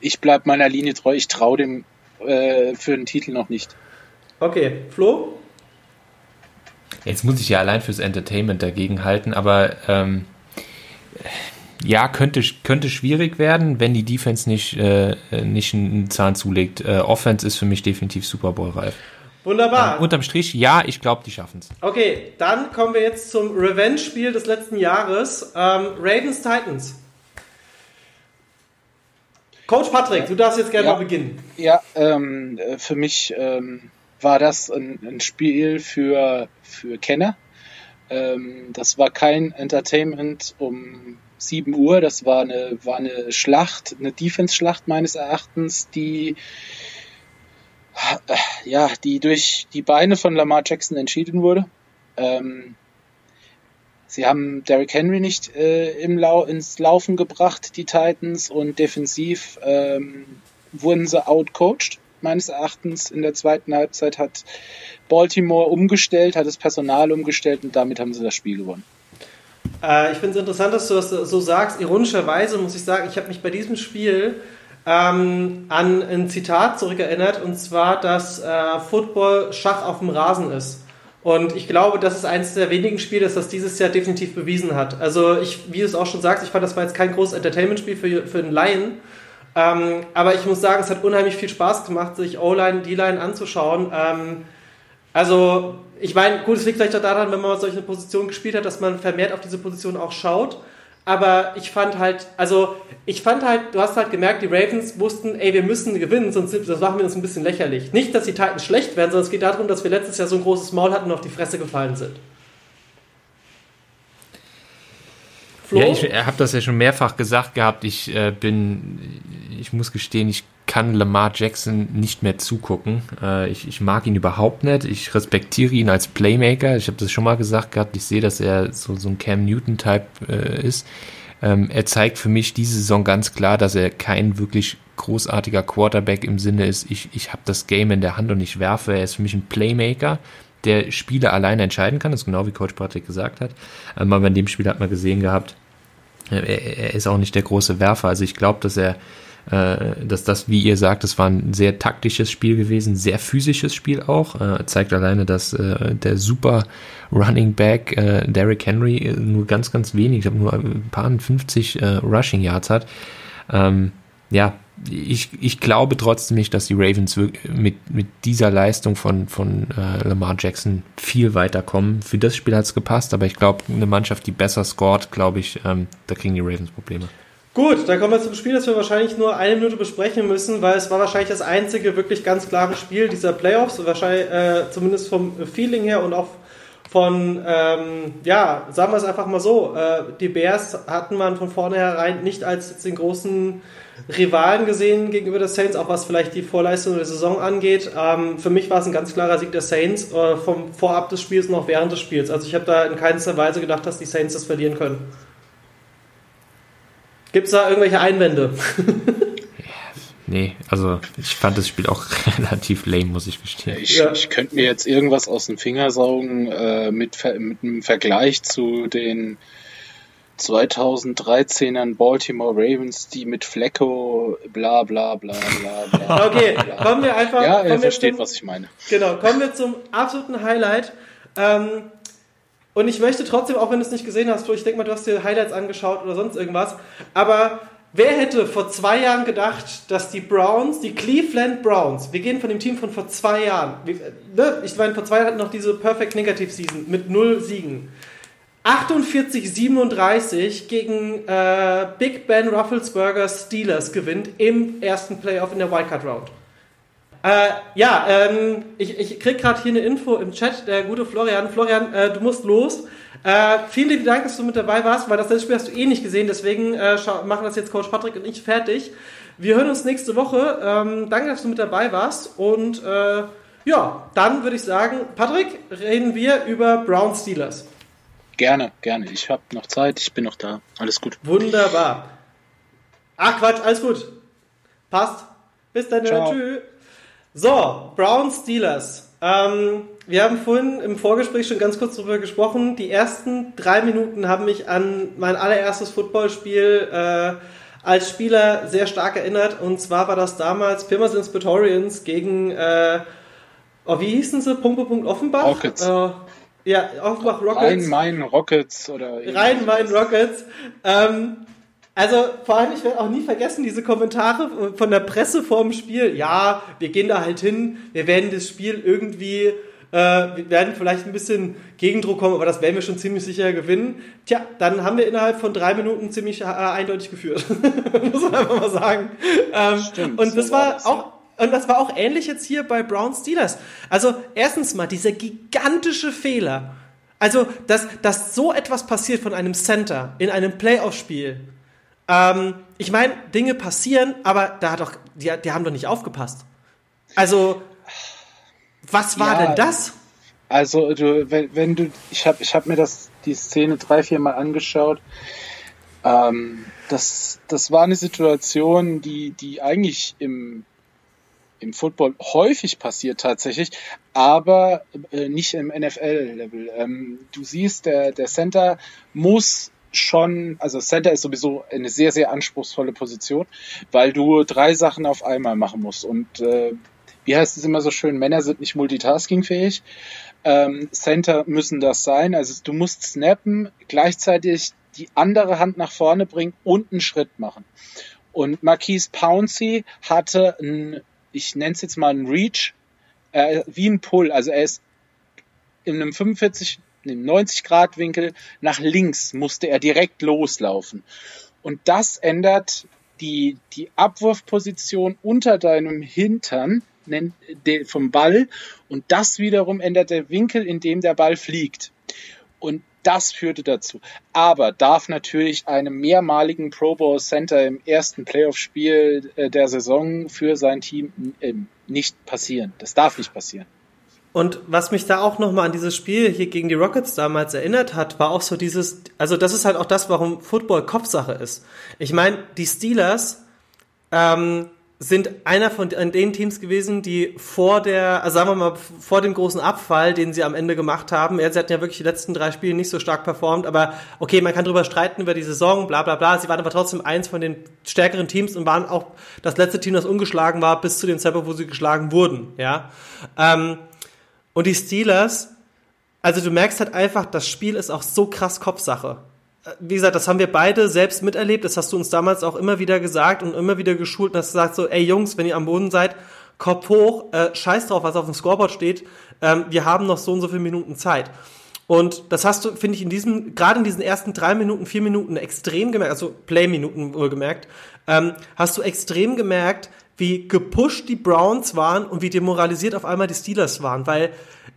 Ich bleib meiner Linie treu, ich traue dem äh, für den Titel noch nicht. Okay, Flo? Jetzt muss ich ja allein fürs Entertainment dagegen halten, aber ähm, ja, könnte, könnte schwierig werden, wenn die Defense nicht, äh, nicht einen Zahn zulegt. Äh, Offense ist für mich definitiv Super Bowl reif. Wunderbar. Unterm Strich, ja, ich glaube, die schaffen es. Okay, dann kommen wir jetzt zum Revenge-Spiel des letzten Jahres. Ähm, Ravens Titans. Coach Patrick, du darfst jetzt gerne Ja. mal beginnen. Ja, ähm, äh, für mich ähm, war das ein, ein Spiel für, für Kenner. Ähm, das war kein Entertainment um 7 Uhr, das war eine, war eine Schlacht, eine Defense-Schlacht meines Erachtens, die ja, die durch die Beine von Lamar Jackson entschieden wurde. Ähm, sie haben Derrick Henry nicht äh, im Lau ins Laufen gebracht, die Titans, und defensiv ähm, wurden sie outcoached. Meines Erachtens in der zweiten Halbzeit hat Baltimore umgestellt, hat das Personal umgestellt und damit haben sie das Spiel gewonnen. Äh, ich finde es interessant, dass du das so sagst. Ironischerweise muss ich sagen, ich habe mich bei diesem Spiel ähm, an ein Zitat zurückerinnert, und zwar, dass äh, Football Schach auf dem Rasen ist. Und ich glaube, das ist eines der wenigen Spiele, das das dieses Jahr definitiv bewiesen hat. Also, ich, wie du es auch schon sagst, ich fand, das war jetzt kein großes Entertainment-Spiel für, für einen Laien. Ähm, aber ich muss sagen, es hat unheimlich viel Spaß gemacht, sich O-Line, D-Line anzuschauen. Ähm, also, ich meine, gut, es liegt vielleicht auch daran, wenn man solche Position gespielt hat, dass man vermehrt auf diese Position auch schaut. Aber ich fand halt, also, ich fand halt, du hast halt gemerkt, die Ravens wussten, ey, wir müssen gewinnen, sonst das machen wir uns ein bisschen lächerlich. Nicht, dass die Titans schlecht werden, sondern es geht darum, dass wir letztes Jahr so ein großes Maul hatten und auf die Fresse gefallen sind. Flo? Ja, ich habe das ja schon mehrfach gesagt gehabt. Ich äh, bin, ich muss gestehen, ich kann Lamar Jackson nicht mehr zugucken. Äh, ich, ich mag ihn überhaupt nicht. Ich respektiere ihn als Playmaker. Ich habe das schon mal gesagt gehabt. Ich sehe, dass er so, so ein Cam Newton-Type äh, ist. Ähm, er zeigt für mich diese Saison ganz klar, dass er kein wirklich großartiger Quarterback im Sinne ist, ich, ich habe das Game in der Hand und ich werfe. Er ist für mich ein Playmaker, der Spiele alleine entscheiden kann. Das ist genau wie Coach Patrick gesagt hat. Ähm, aber in dem Spiel hat man gesehen gehabt, er, er ist auch nicht der große Werfer. Also ich glaube, dass er, äh, dass das, wie ihr sagt, das war ein sehr taktisches Spiel gewesen, sehr physisches Spiel auch. Äh, zeigt alleine, dass äh, der super Running Back äh, Derrick Henry äh, nur ganz, ganz wenig, ich glaube nur ein paar 50 äh, Rushing Yards hat. Ähm, ja, ich, ich glaube trotzdem nicht, dass die Ravens mit, mit dieser Leistung von, von äh, Lamar Jackson viel weiterkommen. Für das Spiel hat es gepasst, aber ich glaube, eine Mannschaft, die besser scored, glaube ich, ähm, da kriegen die Ravens Probleme. Gut, dann kommen wir zum Spiel, das wir wahrscheinlich nur eine Minute besprechen müssen, weil es war wahrscheinlich das einzige wirklich ganz klare Spiel dieser Playoffs, wahrscheinlich äh, zumindest vom Feeling her und auch von, ähm, ja, sagen wir es einfach mal so, äh, die Bears hatten man von vornherein nicht als den großen Rivalen gesehen gegenüber der Saints, auch was vielleicht die Vorleistung der Saison angeht. Ähm, für mich war es ein ganz klarer Sieg der Saints äh, vom Vorab des Spiels und auch während des Spiels. Also ich habe da in keinster Weise gedacht, dass die Saints das verlieren können. Gibt es da irgendwelche Einwände? Nee, also ich fand das Spiel auch *laughs* relativ lame, muss ich gestehen. Ich, Ja. ich könnte mir jetzt irgendwas aus dem Finger saugen äh, mit, mit einem Vergleich zu den 2013ern Baltimore Ravens, die mit Flecko bla bla bla bla bla. *laughs* Okay, bla. kommen wir einfach. Ja, er wir versteht, zum, was ich meine. Genau, kommen wir zum absoluten Highlight. Ähm, und ich möchte trotzdem, auch wenn du es nicht gesehen hast, Flo, ich denke mal, du hast dir Highlights angeschaut oder sonst irgendwas, aber wer hätte vor zwei Jahren gedacht, dass die Browns, die Cleveland Browns, wir gehen von dem Team von vor zwei Jahren, ne, ich meine, vor zwei Jahren hatten noch diese Perfect Negative Season mit null Siegen. 48-37 gegen äh, Big Ben Rufflesburger Steelers gewinnt im ersten Playoff in der Wildcard Round. Äh, ja, ähm, ich, ich krieg gerade hier eine Info im Chat, der gute Florian. Florian, äh, du musst los. Äh, vielen lieben Dank, dass du mit dabei warst, weil das letzte Spiel hast du eh nicht gesehen, deswegen äh, machen das jetzt Coach Patrick und ich fertig. Wir hören uns nächste Woche. Ähm, danke, dass du mit dabei warst und äh, ja, dann würde ich sagen, Patrick, reden wir über Brown Steelers. Gerne, gerne. Ich habe noch Zeit, ich bin noch da. Alles gut. Wunderbar. Ach Quatsch, alles gut. Passt. Bis dann. Tschüss. So, Brown Steelers. Ähm, wir haben vorhin im Vorgespräch schon ganz kurz darüber gesprochen. Die ersten drei Minuten haben mich an mein allererstes Footballspiel äh, als Spieler sehr stark erinnert. Und zwar war das damals Pirmasens Inspectorians gegen, äh, oh, wie hießen sie? Punkt, Punkt, Offenbach? Rockets. Äh, ja, Offenbach Rockets. Rhein-Main Rockets oder. Rhein-Main Rockets. Ähm, also vor allem, ich werde auch nie vergessen, diese Kommentare von der Presse vorm Spiel. Ja, wir gehen da halt hin, wir werden das Spiel irgendwie, äh, wir werden vielleicht ein bisschen Gegendruck kommen, aber das werden wir schon ziemlich sicher gewinnen. Tja, dann haben wir innerhalb von drei Minuten ziemlich äh, eindeutig geführt. *laughs* Muss man einfach mal sagen. Ähm, Stimmt, und das so war, das, auch. Und das war auch ähnlich jetzt hier bei Brown Steelers. Also erstens mal dieser gigantische Fehler. Also, dass, dass so etwas passiert von einem Center in einem Playoff-Spiel, ähm, ich meine, Dinge passieren, aber da hat doch, die, die haben doch nicht aufgepasst. Also, was war ja, denn das? Also, du, wenn, wenn du, ich habe ich hab mir das, die Szene drei, vier Mal angeschaut. Ähm, das, das war eine Situation, die, die eigentlich im, im Football häufig passiert tatsächlich, aber äh, nicht im NFL-Level. Ähm, du siehst, der, der Center muss schon, also Center ist sowieso eine sehr, sehr anspruchsvolle Position, weil du drei Sachen auf einmal machen musst. Und äh, wie heißt es immer so schön, Männer sind nicht multitaskingfähig. Ähm, Center müssen das sein. Also du musst snappen, gleichzeitig die andere Hand nach vorne bringen und einen Schritt machen. Und Marquise Pouncey hatte ein, ich nenne es jetzt mal ein Reach, äh, wie ein Pull. Also er ist in einem 45 im 90-Grad-Winkel nach links musste er direkt loslaufen. Und das ändert die, die Abwurfposition unter deinem Hintern vom Ball und das wiederum ändert der Winkel, in dem der Ball fliegt. Und das führte dazu. Aber darf natürlich einem mehrmaligen Pro Bowl Center im ersten Playoff-Spiel äh, der Saison für sein Team äh, nicht passieren. Das darf nicht passieren. Und was mich da auch nochmal an dieses Spiel hier gegen die Rockets damals erinnert hat, war auch so dieses, also das ist halt auch das, warum Football Kopfsache ist. Ich meine, die Steelers ähm, sind einer von den Teams gewesen, die vor der, also sagen wir mal, vor dem großen Abfall, den sie am Ende gemacht haben, ja, sie hatten ja wirklich die letzten drei Spiele nicht so stark performt, aber okay, man kann drüber streiten über die Saison, bla bla bla, sie waren aber trotzdem eins von den stärkeren Teams und waren auch das letzte Team, das ungeschlagen war, bis zu dem Zeitpunkt, wo sie geschlagen wurden, ja. Ähm, und die Steelers, also du merkst halt einfach, das Spiel ist auch so krass Kopfsache. Äh, wie gesagt, das haben wir beide selbst miterlebt. Das hast du uns damals auch immer wieder gesagt und immer wieder geschult und hast gesagt so, ey Jungs, wenn ihr am Boden seid, Kopf hoch, äh, scheiß drauf, was auf dem Scoreboard steht. Ähm, wir haben noch so und so viele Minuten Zeit. Und das hast du, finde ich, in diesem, gerade in diesen ersten drei Minuten, vier Minuten extrem gemerkt, also Play-Minuten wohlgemerkt, ähm, hast du extrem gemerkt, wie gepusht die Browns waren und wie demoralisiert auf einmal die Steelers waren, weil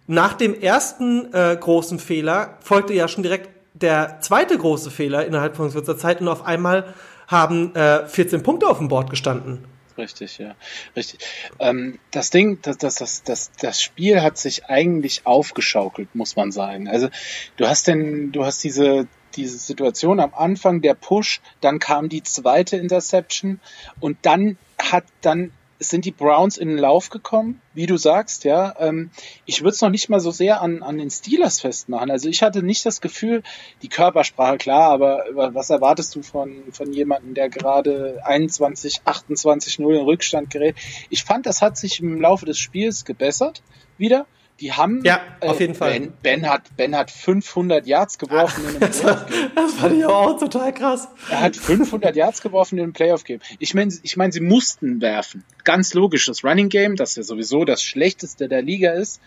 nach dem ersten äh, großen Fehler folgte ja schon direkt der zweite große Fehler innerhalb von kurzer Zeit und auf einmal haben äh, 14 Punkte auf dem Board gestanden. Richtig, ja, richtig. Ähm, das Ding, das, das, das, das, das Spiel hat sich eigentlich aufgeschaukelt, muss man sagen. Also du hast denn, du hast diese diese Situation am Anfang, der Push, dann kam die zweite Interception und dann hat dann sind die Browns in den Lauf gekommen, wie du sagst, ja. Ähm, ich würde es noch nicht mal so sehr an, an den Steelers festmachen. Also ich hatte nicht das Gefühl, die Körpersprache, klar, aber was erwartest du von, von jemandem, der gerade 21, 28, 0 in Rückstand gerät? Ich fand, das hat sich im Laufe des Spiels gebessert wieder Die haben. Ja, auf jeden Fall. Ben, ben, hat, ben hat 500 Yards geworfen in einem Das, war, das fand ich auch total krass. Er hat 500 Yards geworfen in einem Playoff-Game. Ich meine, ich mein, sie mussten werfen. Ganz logisch. Das Running Game, das ja sowieso das schlechteste der Liga ist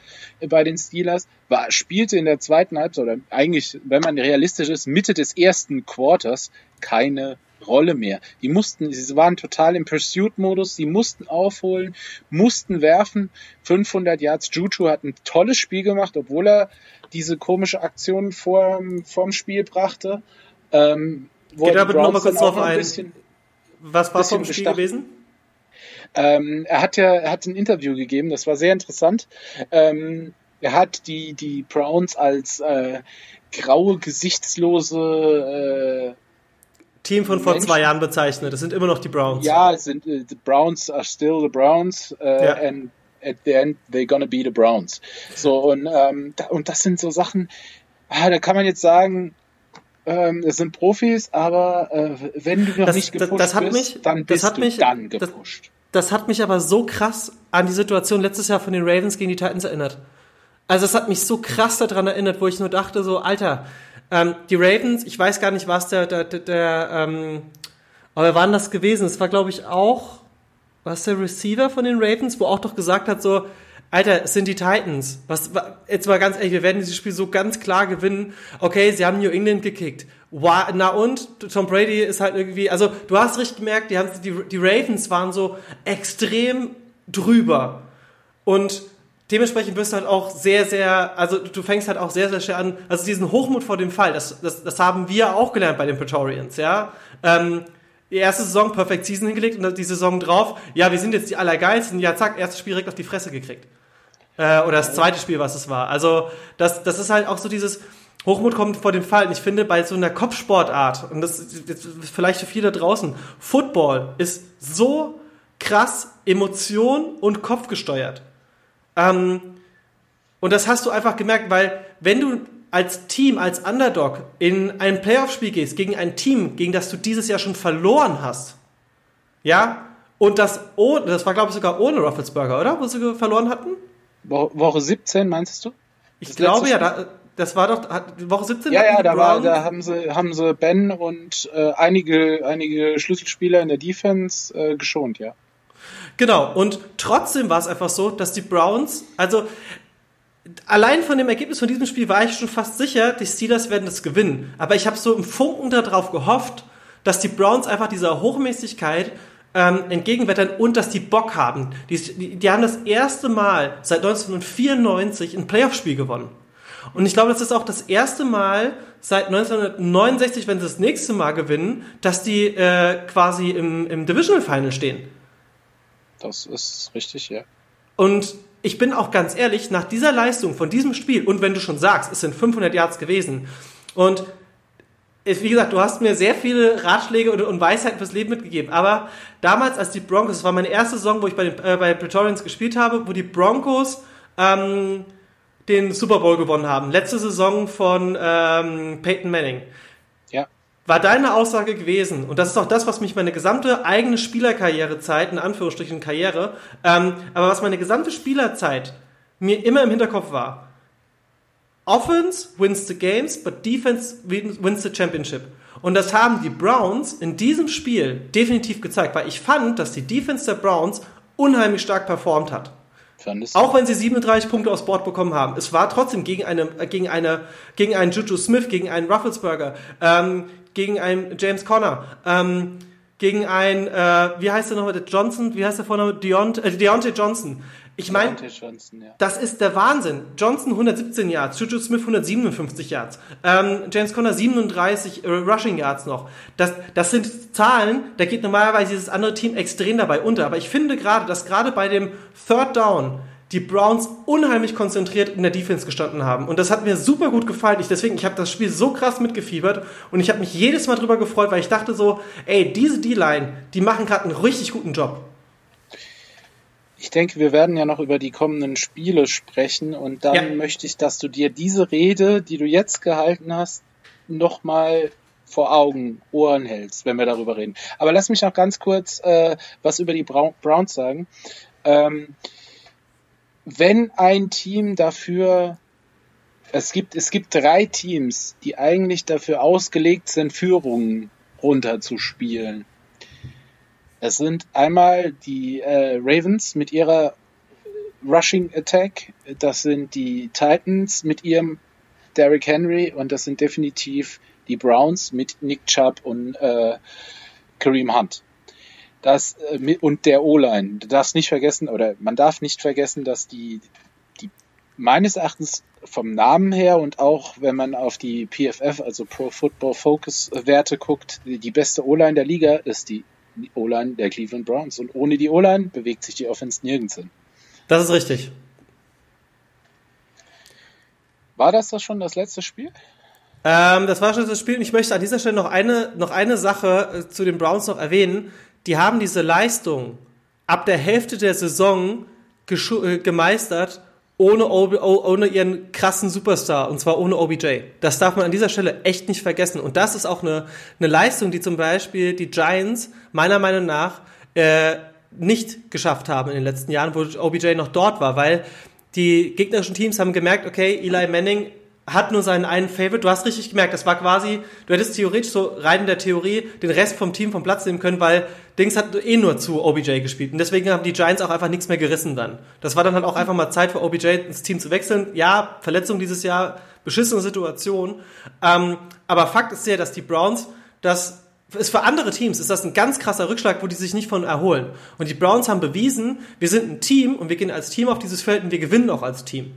bei den Steelers, war, spielte in der zweiten Halbzeit, oder eigentlich, wenn man realistisch ist, Mitte des ersten Quarters keine Rolle mehr. Die mussten, sie waren total im Pursuit-Modus, sie mussten aufholen, mussten werfen. 500 Yards. Juju hat ein tolles Spiel gemacht, obwohl er diese komische Aktion vor, vor dem Spiel brachte. Ähm, Geht da bitte nochmal kurz drauf ein. Bisschen, Was war vom Spiel gewesen? Ähm, er hat ja, er hat ein Interview gegeben, das war sehr interessant. Ähm, er hat die, die Browns als äh, graue, gesichtslose äh, Team von vor Menschen. zwei Jahren bezeichnet. Das sind immer noch die Browns. Ja, es sind uh, the Browns are still the Browns uh, ja. and at the end they're gonna be the Browns. So und ähm, und das sind so Sachen. Ah, da kann man jetzt sagen, ähm, es sind Profis, aber äh, wenn du noch das, nicht gepusht das, das bist, mich, dann bist du mich, dann gepusht. Das, hat mich aber so krass an die Situation letztes Jahr von den Ravens gegen die Titans erinnert. Also es hat mich so krass daran erinnert, wo ich nur dachte so, Alter, ähm, die Ravens, ich weiß gar nicht, was der, der, der, der ähm, aber waren das gewesen? Es war, glaube ich, auch, was der Receiver von den Ravens, wo auch doch gesagt hat, so, Alter, es sind die Titans. Was, jetzt mal ganz ehrlich, wir werden dieses Spiel so ganz klar gewinnen. Okay, sie haben New England gekickt. Wow, na und? Tom Brady ist halt irgendwie, also du hast richtig gemerkt, die, haben, die, die Ravens waren so extrem drüber. Und dementsprechend wirst du halt auch sehr, sehr, also du fängst halt auch sehr, sehr schnell an, also diesen Hochmut vor dem Fall, das, das, das haben wir auch gelernt bei den Praetorians, ja. Ähm, die erste Saison Perfect Season hingelegt und die Saison drauf, ja, wir sind jetzt die Allergeilsten, ja, zack, erstes Spiel direkt auf die Fresse gekriegt. Äh, oder das zweite Spiel, was es war. Also, das, das ist halt auch so dieses, Hochmut kommt vor dem Fall. Und ich finde, bei so einer Kopfsportart, und das ist vielleicht für viele da draußen, Football ist so krass Emotion und Kopf gesteuert. Ähm, und das hast du einfach gemerkt, weil wenn du als Team, als Underdog in ein Playoff-Spiel gehst gegen ein Team, gegen das du dieses Jahr schon verloren hast, ja, und das, oh, das war glaube ich sogar ohne Rufflesburger, oder? Wo sie verloren hatten? Woche 17, meinst du? Ich das glaube ja, da, das war doch Woche 17. Ja, ja, da, war, da haben sie, haben sie Ben und äh, einige, einige Schlüsselspieler in der Defense äh, geschont, ja. Genau, und trotzdem war es einfach so, dass die Browns, also allein von dem Ergebnis von diesem Spiel war ich schon fast sicher, die Steelers werden das gewinnen. Aber ich habe so im Funken darauf gehofft, dass die Browns einfach dieser Hochmäßigkeit ähm, entgegenwettern und dass die Bock haben. Die, die, die haben das erste Mal seit 1994 ein Playoff-Spiel gewonnen. Und ich glaube, das ist auch das erste Mal seit 1969, wenn sie das nächste Mal gewinnen, dass die äh, quasi im, im Divisional Final stehen. Das ist richtig, ja. Und ich bin auch ganz ehrlich, nach dieser Leistung von diesem Spiel, und wenn du schon sagst, es sind 500 Yards gewesen, und wie gesagt, du hast mir sehr viele Ratschläge und, Weisheiten fürs Leben mitgegeben, aber damals, als die Broncos, das war meine erste Saison, wo ich bei den äh, bei Praetorians gespielt habe, wo die Broncos ähm, den Super Bowl gewonnen haben, letzte Saison von ähm, Peyton Manning war deine Aussage gewesen, und das ist auch das, was mich meine gesamte eigene Spielerkarrierezeit, in Anführungsstrichen Karriere, ähm, aber was meine gesamte Spielerzeit mir immer im Hinterkopf war. Offense wins the games, but defense wins the championship. Und das haben die Browns in diesem Spiel definitiv gezeigt, weil ich fand, dass die Defense der Browns unheimlich stark performt hat. Auch wenn sie 37 Punkte aufs Board bekommen haben. Es war trotzdem gegen eine, gegen eine, gegen einen Juju Smith, gegen einen Rufflesburger, ähm, gegen einen James Conner, ähm, gegen einen, äh, wie heißt der nochmal, Johnson, wie heißt der Vorname? Deont äh, Deontay Johnson. Ich meine, ja. das ist der Wahnsinn. Johnson 117 Yards, Juju Smith 157 Yards, ähm, James Conner 37 äh, Rushing Yards noch. Das, das sind Zahlen, da geht normalerweise dieses andere Team extrem dabei unter. Aber ich finde gerade, dass gerade bei dem Third Down die Browns unheimlich konzentriert in der Defense gestanden haben. Und das hat mir super gut gefallen. Ich, deswegen, ich habe das Spiel so krass mitgefiebert und ich habe mich jedes Mal drüber gefreut, weil ich dachte so, ey, diese D-Line, die machen gerade einen richtig guten Job. Ich denke, wir werden ja noch über die kommenden Spiele sprechen und dann ja. möchte ich, dass du dir diese Rede, die du jetzt gehalten hast, nochmal vor Augen, Ohren hältst, wenn wir darüber reden. Aber lass mich noch ganz kurz äh, was über die Browns sagen. Ähm, wenn ein Team dafür, es gibt, es gibt drei Teams, die eigentlich dafür ausgelegt sind, Führungen runterzuspielen. Es sind einmal die äh, Ravens mit ihrer Rushing Attack, das sind die Titans mit ihrem Derrick Henry und das sind definitiv die Browns mit Nick Chubb und äh, Kareem Hunt. Das äh, und der O-Line. Du darfst nicht vergessen oder man darf nicht vergessen, dass die die meines Erachtens vom Namen her und auch wenn man auf die PFF, also Pro Football Focus Werte guckt, die beste O-Line der Liga ist die O-Line der Cleveland Browns und ohne die O-Line bewegt sich die Offense nirgends hin. Das ist richtig. War das das schon das letzte Spiel? Ähm, das war schon das Spiel. Und ich möchte an dieser Stelle noch eine, noch eine Sache äh, zu den Browns noch erwähnen. Die haben diese Leistung ab der Hälfte der Saison äh, gemeistert, ohne, ohne ihren krassen Superstar, und zwar ohne OBJ. Das darf man an dieser Stelle echt nicht vergessen. Und das ist auch eine, eine Leistung, die zum Beispiel die Giants meiner Meinung nach äh, nicht geschafft haben in den letzten Jahren, wo OBJ noch dort war, weil die gegnerischen Teams haben gemerkt, okay, Eli Manning hat nur seinen einen Favorite. Du hast richtig gemerkt, das war quasi, du hättest theoretisch so rein in der Theorie den Rest vom Team vom Platz nehmen können, weil Dings hat eh nur zu OBJ gespielt. Und deswegen haben die Giants auch einfach nichts mehr gerissen dann. Das war dann halt auch einfach mal Zeit für OBJ ins Team zu wechseln. Ja, Verletzung dieses Jahr, beschissene Situation. Ähm, aber Fakt ist ja, dass die Browns das ist für andere Teams ist das ein ganz krasser Rückschlag, wo die sich nicht von erholen. Und die Browns haben bewiesen, wir sind ein Team und wir gehen als Team auf dieses Feld und wir gewinnen auch als Team.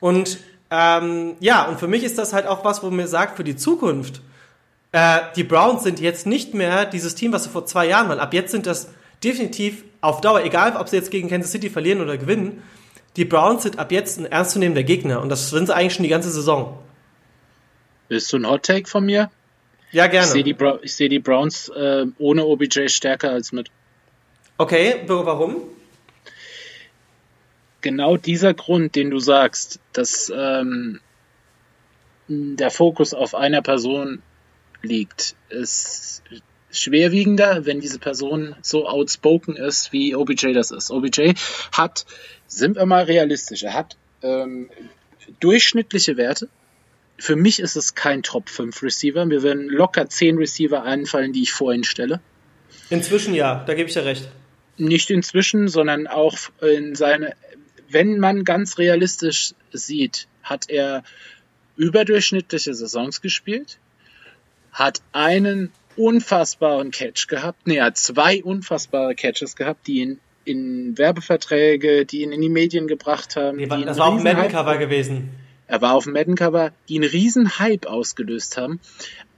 Und ähm, ja, und für mich ist das halt auch was, wo mir sagt, für die Zukunft, äh, die Browns sind jetzt nicht mehr dieses Team, was sie vor zwei Jahren waren. Ab jetzt sind das definitiv auf Dauer, egal ob sie jetzt gegen Kansas City verlieren oder gewinnen, die Browns sind ab jetzt ein ernstzunehmender Gegner und das sind sie eigentlich schon die ganze Saison. Willst du ein Hot Take von mir? Ja, gerne. Ich sehe die, Bra seh die, Browns äh, ohne OBJ stärker als mit. Okay, warum? Genau dieser Grund, den du sagst, dass ähm, der Fokus auf einer Person liegt, ist schwerwiegender, wenn diese Person so outspoken ist, wie OBJ das ist. OBJ hat, sind wir mal realistisch, er hat ähm, durchschnittliche Werte, für mich ist es kein Top 5 Receiver. Mir werden locker 10 Receiver einfallen, die ich vorhin stelle. Inzwischen ja, da gebe ich ja recht. Nicht inzwischen, sondern auch in seine, wenn man ganz realistisch sieht, hat er überdurchschnittliche Saisons gespielt, hat einen unfassbaren Catch gehabt, nee, er hat zwei unfassbare Catches gehabt, die ihn in Werbeverträge, die ihn in die Medien gebracht haben. Nee, das war auch ein Madden-Cover gewesen. Er war auf dem Madden-Cover, die einen riesen Hype ausgelöst haben.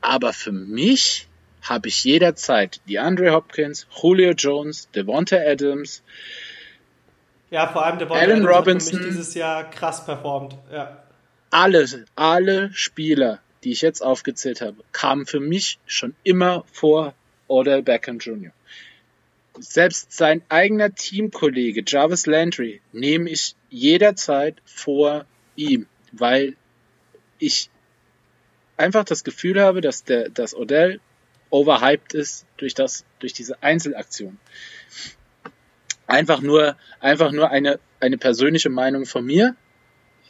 Aber für mich habe ich jederzeit die Andre Hopkins, Julio Jones, Devonta Adams, ja, vor allem Devonta Allen Adams Robinson, hat dieses Jahr krass performt. Ja. Alle, alle Spieler, die ich jetzt aufgezählt habe, kamen für mich schon immer vor Odell Beckham Jr. Selbst sein eigener Teamkollege Jarvis Landry nehme ich jederzeit vor ihm weil ich einfach das Gefühl habe, dass der, dass Odell overhyped ist durch das, durch diese Einzelaktion. Einfach nur, einfach nur eine, eine persönliche Meinung von mir.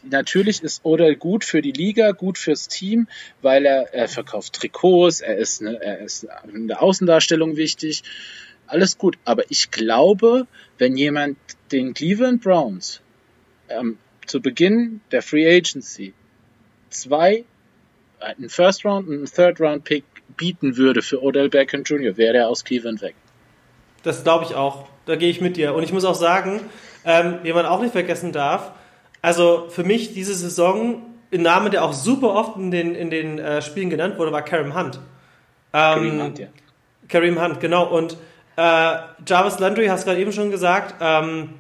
Natürlich ist Odell gut für die Liga, gut fürs Team, weil er, er verkauft Trikots, er ist, eine, er ist in der Außendarstellung wichtig. Alles gut. Aber ich glaube, wenn jemand den Cleveland Browns ähm, zu Beginn der Free Agency zwei, einen First Round und einen Third Round Pick bieten würde für Odell Beckham Jr., wäre er aus Cleveland weg. Das glaube ich auch. Da gehe ich mit dir. Und ich muss auch sagen, ähm, man auch nicht vergessen darf, also für mich diese Saison, ein Name, der auch super oft in den, in den äh, Spielen genannt wurde, war Kareem Hunt. Ähm, Kareem Hunt, ja. Kareem Hunt, genau. Und äh, Jarvis Landry, hast gerade eben schon gesagt, ähm,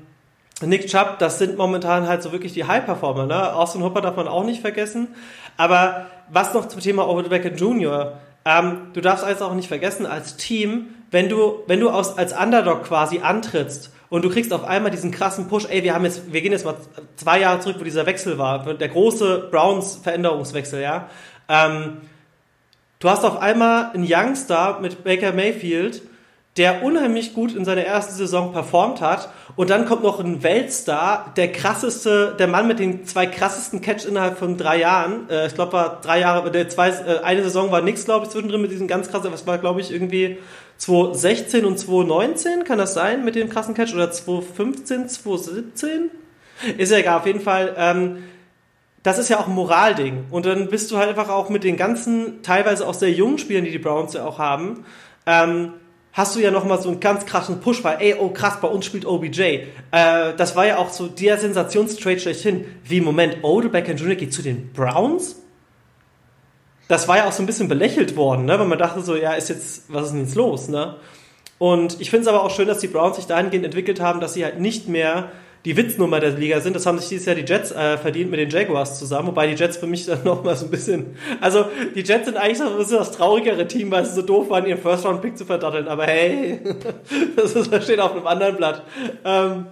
Nick Chubb, das sind momentan halt so wirklich die High-Performer. Ne? Austin Hopper darf man auch nicht vergessen. Aber was noch zum Thema Odell Beckham Jr., ähm, du darfst eins auch nicht vergessen, als Team, wenn du, wenn du aus, als Underdog quasi antrittst und du kriegst auf einmal diesen krassen Push, ey, wir haben jetzt, wir gehen jetzt mal zwei Jahre zurück, wo dieser Wechsel war, der große Browns-Veränderungswechsel, ja. Ähm, du hast auf einmal einen Youngstar mit Baker Mayfield, der unheimlich gut in seiner ersten Saison performt hat. Und dann kommt noch ein Weltstar, der krasseste, der Mann mit den zwei krassesten Catch innerhalb von drei Jahren. Äh, ich glaube, war drei Jahre, der zwei, äh, eine Saison war nix, glaube ich, zwischendrin mit diesen ganz krassen, was war, glaube ich, irgendwie 2016 und 2019, kann das sein, mit dem krassen Catch? Oder 2015, 2017? Ist ja egal, auf jeden Fall. Ähm, das ist ja auch ein Moralding. Und dann bist du halt einfach auch mit den ganzen, teilweise auch sehr jungen Spielern, die die Browns ja auch haben, ähm, hast du ja nochmal so einen ganz krassen Push, weil, ey, oh krass, bei uns spielt OBJ. Äh, das war ja auch so der Sensationstrade schlechthin. Wie, Moment, Odell Beckham Jr. geht zu den Browns? Das war ja auch so ein bisschen belächelt worden, ne? weil man dachte so, ja, ist jetzt, was ist denn jetzt los, ne? Und ich finde es aber auch schön, dass die Browns sich dahingehend entwickelt haben, dass sie halt nicht mehr die Witznummer der Liga sind. Das haben sich dieses Jahr die Jets äh, verdient mit den Jaguars zusammen, wobei die Jets für mich dann *laughs* nochmal so ein bisschen. Also die Jets sind eigentlich so ein bisschen das traurigere Team, weil sie so doof waren, ihren First-Round-Pick zu verdatteln. Aber hey, *laughs* das, ist, das steht auf einem anderen Blatt. Ähm,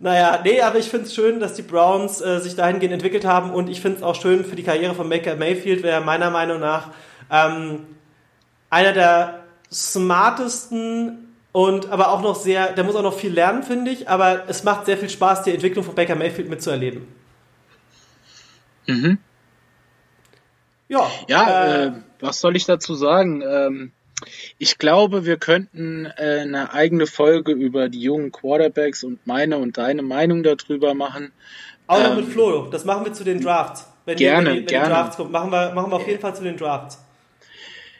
naja, nee, aber ich finde es schön, dass die Browns äh, sich dahingehend entwickelt haben und ich finde es auch schön für die Karriere von Baker Mayfield, wer meiner Meinung nach ähm, einer der smartesten und aber auch noch sehr, der muss auch noch viel lernen, finde ich, aber es macht sehr viel Spaß, die Entwicklung von Baker Mayfield mitzuerleben. Mhm. Ja, ja äh, äh, was soll ich dazu sagen? Ähm, ich glaube, wir könnten äh, eine eigene Folge über die jungen Quarterbacks und meine und deine Meinung darüber machen. Auch noch ähm, mit Flo, das machen wir zu den Drafts. Wenn gerne, die, wenn gerne. Die Drafts kommen, machen wir, machen wir auf jeden Fall zu den Drafts.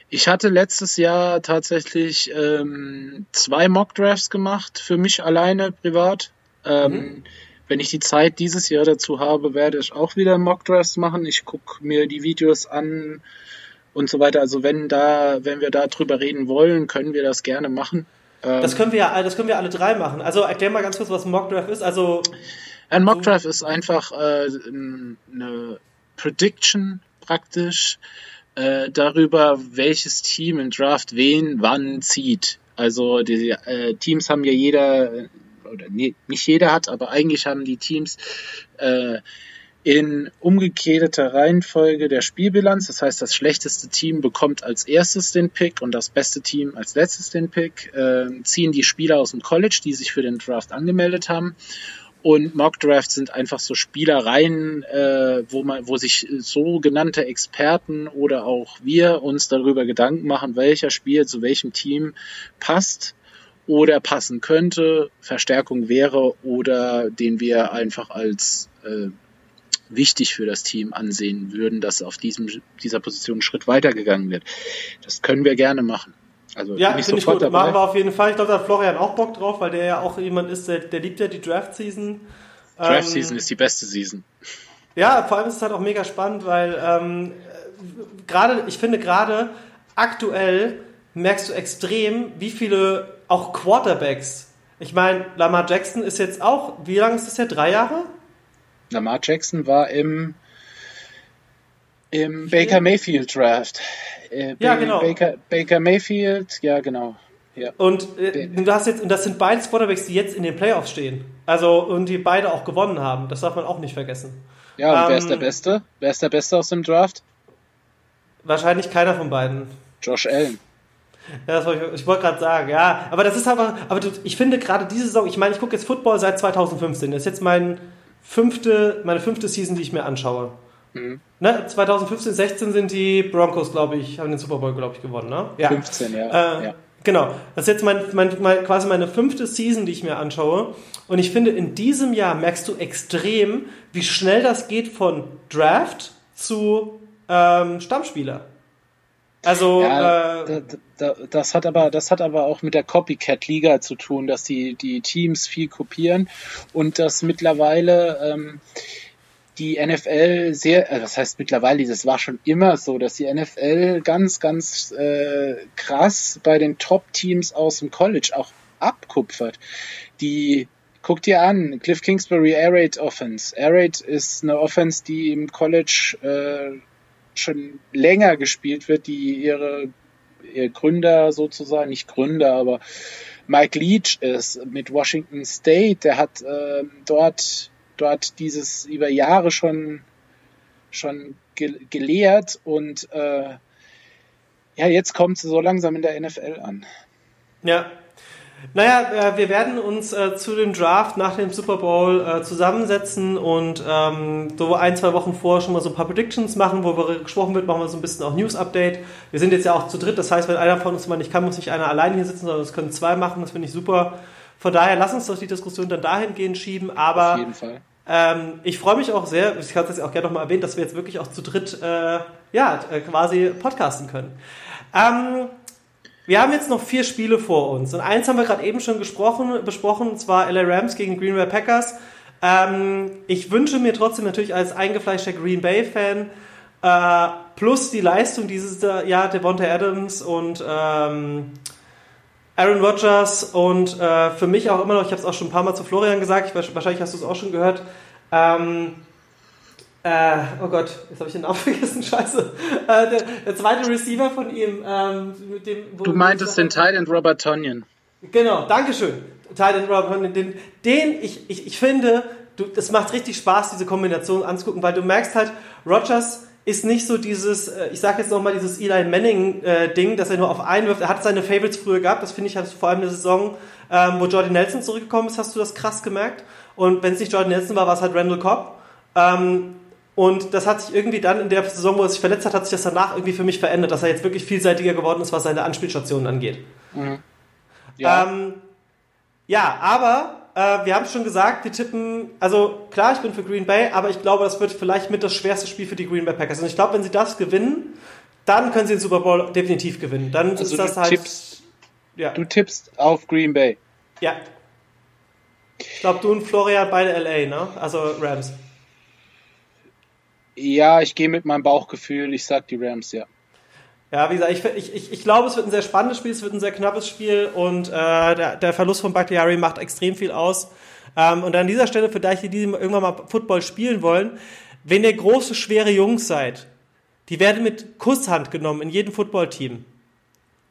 Ich hatte letztes Jahr tatsächlich ähm, zwei Mock-Drafts gemacht, für mich alleine privat. Ähm, mhm. Wenn ich die Zeit dieses Jahr dazu habe, werde ich auch wieder Mock-Drafts machen. Ich gucke mir die Videos an und so weiter. Also wenn da, wenn wir da drüber reden wollen, können wir das gerne machen. das können wir ja, das können wir alle drei machen. Also erklär mal ganz kurz, was ein Mock-Draft ist. Also ein Mock-Draft ist einfach äh, eine Prediction praktisch äh, darüber, welches Team im Draft wen wann zieht. Also die äh, Teams haben ja jeder, oder nee, nicht jeder hat, aber eigentlich haben die Teams äh, in umgekehrter Reihenfolge der Spielbilanz. Das heißt, das schlechteste Team bekommt als erstes den Pick und das beste Team als letztes den Pick. Äh, ziehen die Spieler aus dem College, die sich für den Draft angemeldet haben. Und Mock Drafts sind einfach so Spielereien, äh, wo man, wo sich sogenannte Experten oder auch wir uns darüber Gedanken machen, welcher Spiel zu welchem Team passt oder passen könnte, Verstärkung wäre oder den wir einfach als äh, wichtig für das Team ansehen würden, dass auf diesem, dieser Position einen Schritt weitergegangen wird. Das können wir gerne machen. Also ja, finde ich gut. Dabei. Machen wir auf jeden Fall. Ich glaube, da hat Florian auch Bock drauf, weil der ja auch jemand ist, der, der liebt ja die Draft-Season. Draft-Season ähm, ist die beste Season. Ja, vor allem ist es halt auch mega spannend, weil ähm, gerade, ich finde gerade aktuell merkst du extrem, wie viele auch Quarterbacks. Ich meine, Lamar Jackson ist jetzt auch, wie lange ist das ja? Drei Jahre? Lamar Jackson war im, im Baker Mayfield Draft. Äh, ja, genau. Baker, Baker Mayfield, ja, genau. Ja. Und äh, du hast jetzt, und das sind beide Quarterbacks, die jetzt in den Playoffs stehen. Also, und die beide auch gewonnen haben. Das darf man auch nicht vergessen. Ja, und ähm, wer ist der ähm, Beste? Wer ist der Beste aus dem Draft? Wahrscheinlich keiner von beiden. Josh Allen. Ja, das wollte ich, ich wollte gerade sagen, ja. Aber das ist aber, aber ich finde gerade diese Saison, ich meine, ich gucke jetzt Football seit 2015. Das ist jetzt mein fünfte, meine fünfte Season, die ich mir anschaue. Mhm. Ne, 2015, 16 sind die Broncos, glaube ich, haben den Super Bowl, glaube ich, gewonnen, ne? Ja. 15, ja. Äh, ja. Genau. Das ist jetzt mein, mein, mein, quasi meine fünfte Season, die ich mir anschaue. Und ich finde, in diesem Jahr merkst du extrem, wie schnell das geht von Draft zu ähm, Stammspieler. Also ja, äh, das hat aber das hat aber auch mit der Copycat Liga zu tun, dass die die Teams viel kopieren und dass mittlerweile ähm, die NFL sehr, äh, das heißt mittlerweile, das war schon immer so, dass die NFL ganz, ganz äh, krass bei den Top-Teams aus dem College auch abkupfert. Die, guck dir an, Cliff Kingsbury Air Raid Offense. Air Raid ist eine Offense, die im College äh, schon länger gespielt wird, die ihre, ihr Gründer sozusagen, nicht Gründer, aber Mike Leach ist mit Washington State, der hat äh, dort dort dieses über Jahre schon, schon ge gelehrt und äh, ja, jetzt kommt sie so langsam in der NFL an. Ja, Naja, äh, wir werden uns äh, zu dem Draft nach dem Super Bowl äh, zusammensetzen und ähm, so ein, zwei Wochen vorher schon mal so ein paar Predictions machen, wo wir gesprochen wird, machen wir so ein bisschen auch News-Update. Wir sind jetzt ja auch zu dritt, das heißt, wenn einer von uns mal nicht kann, muss nicht einer alleine hier sitzen, sondern es können zwei machen, das finde ich super. Von daher lass uns doch die Diskussion dann dahingehend schieben, aber Auf jeden Fall. ähm, ich freue mich auch sehr, ich habe das ja auch gerne nochmal erwähnt, dass wir jetzt wirklich auch zu dritt äh, ja, äh, quasi podcasten können. Ähm, wir haben jetzt noch vier Spiele vor uns und eins haben wir gerade eben schon gesprochen, besprochen, und zwar LA Rams gegen Green Bay Packers. Ähm, ich wünsche mir trotzdem natürlich als eingefleischter Green Bay Fan äh, plus die Leistung dieses Jahr Devonta Adams und ähm, Aaron Rodgers und äh, für mich auch immer noch, ich habe es auch schon ein paar Mal zu Florian gesagt, ich, wahrscheinlich hast du es auch schon gehört. Ähm, äh, oh Gott, jetzt habe ich den Namen *laughs* vergessen, scheiße. Äh, der, der zweite Receiver von ihm, ähm, mit dem. Du meintest den Thailand Robert Tonyan. Genau, Dankeschön. Titan Robert, den, den ich, ich, ich finde, du, es macht richtig Spaß, diese Kombination anzugucken, weil du merkst halt, Rogers ist nicht so dieses, äh, ich sag jetzt nochmal dieses Eli Manning-Ding, dass er nur auf einen wirft. Er hat seine Favorites früher gehabt, das finde ich, hast du vor allem in der Saison, ähm, wo Jordan Nelson zurückgekommen ist, hast du das krass gemerkt. Und wenn es nicht Jordan Nelson war, war es halt Randall Cobb. Ähm, und das hat sich irgendwie dann in der Saison, wo er sich verletzt hat, hat sich das danach irgendwie für mich verändert, dass er jetzt wirklich vielseitiger geworden ist, was seine Anspielstationen angeht. Ja. Ähm, ja, aber äh, wir haben schon gesagt, wir tippen, also klar, ich bin für Green Bay, aber ich glaube, das wird vielleicht mit das schwerste Spiel für die Green Bay Packers. Und ich glaube, wenn sie das gewinnen, dann können sie den Super Bowl definitiv gewinnen. Dann Also ist das du halt. tippst- ja, du tippst auf Green Bay. ja. Ich glaube, du und Florian beide LA, ne? Also Rams. Ja, ich gehe mit meinem Bauchgefühl. Ich sag die Rams, ja. Ja, wie gesagt, ich, ich, ich, ich glaube, es wird ein sehr spannendes Spiel, es wird ein sehr knappes Spiel und äh, der, der Verlust von Bakhtiari macht extrem viel aus. Ähm, und an dieser Stelle, für die, die irgendwann mal Football spielen wollen, wenn ihr große, schwere Jungs seid, die werden mit Kusshand genommen in jedem Footballteam.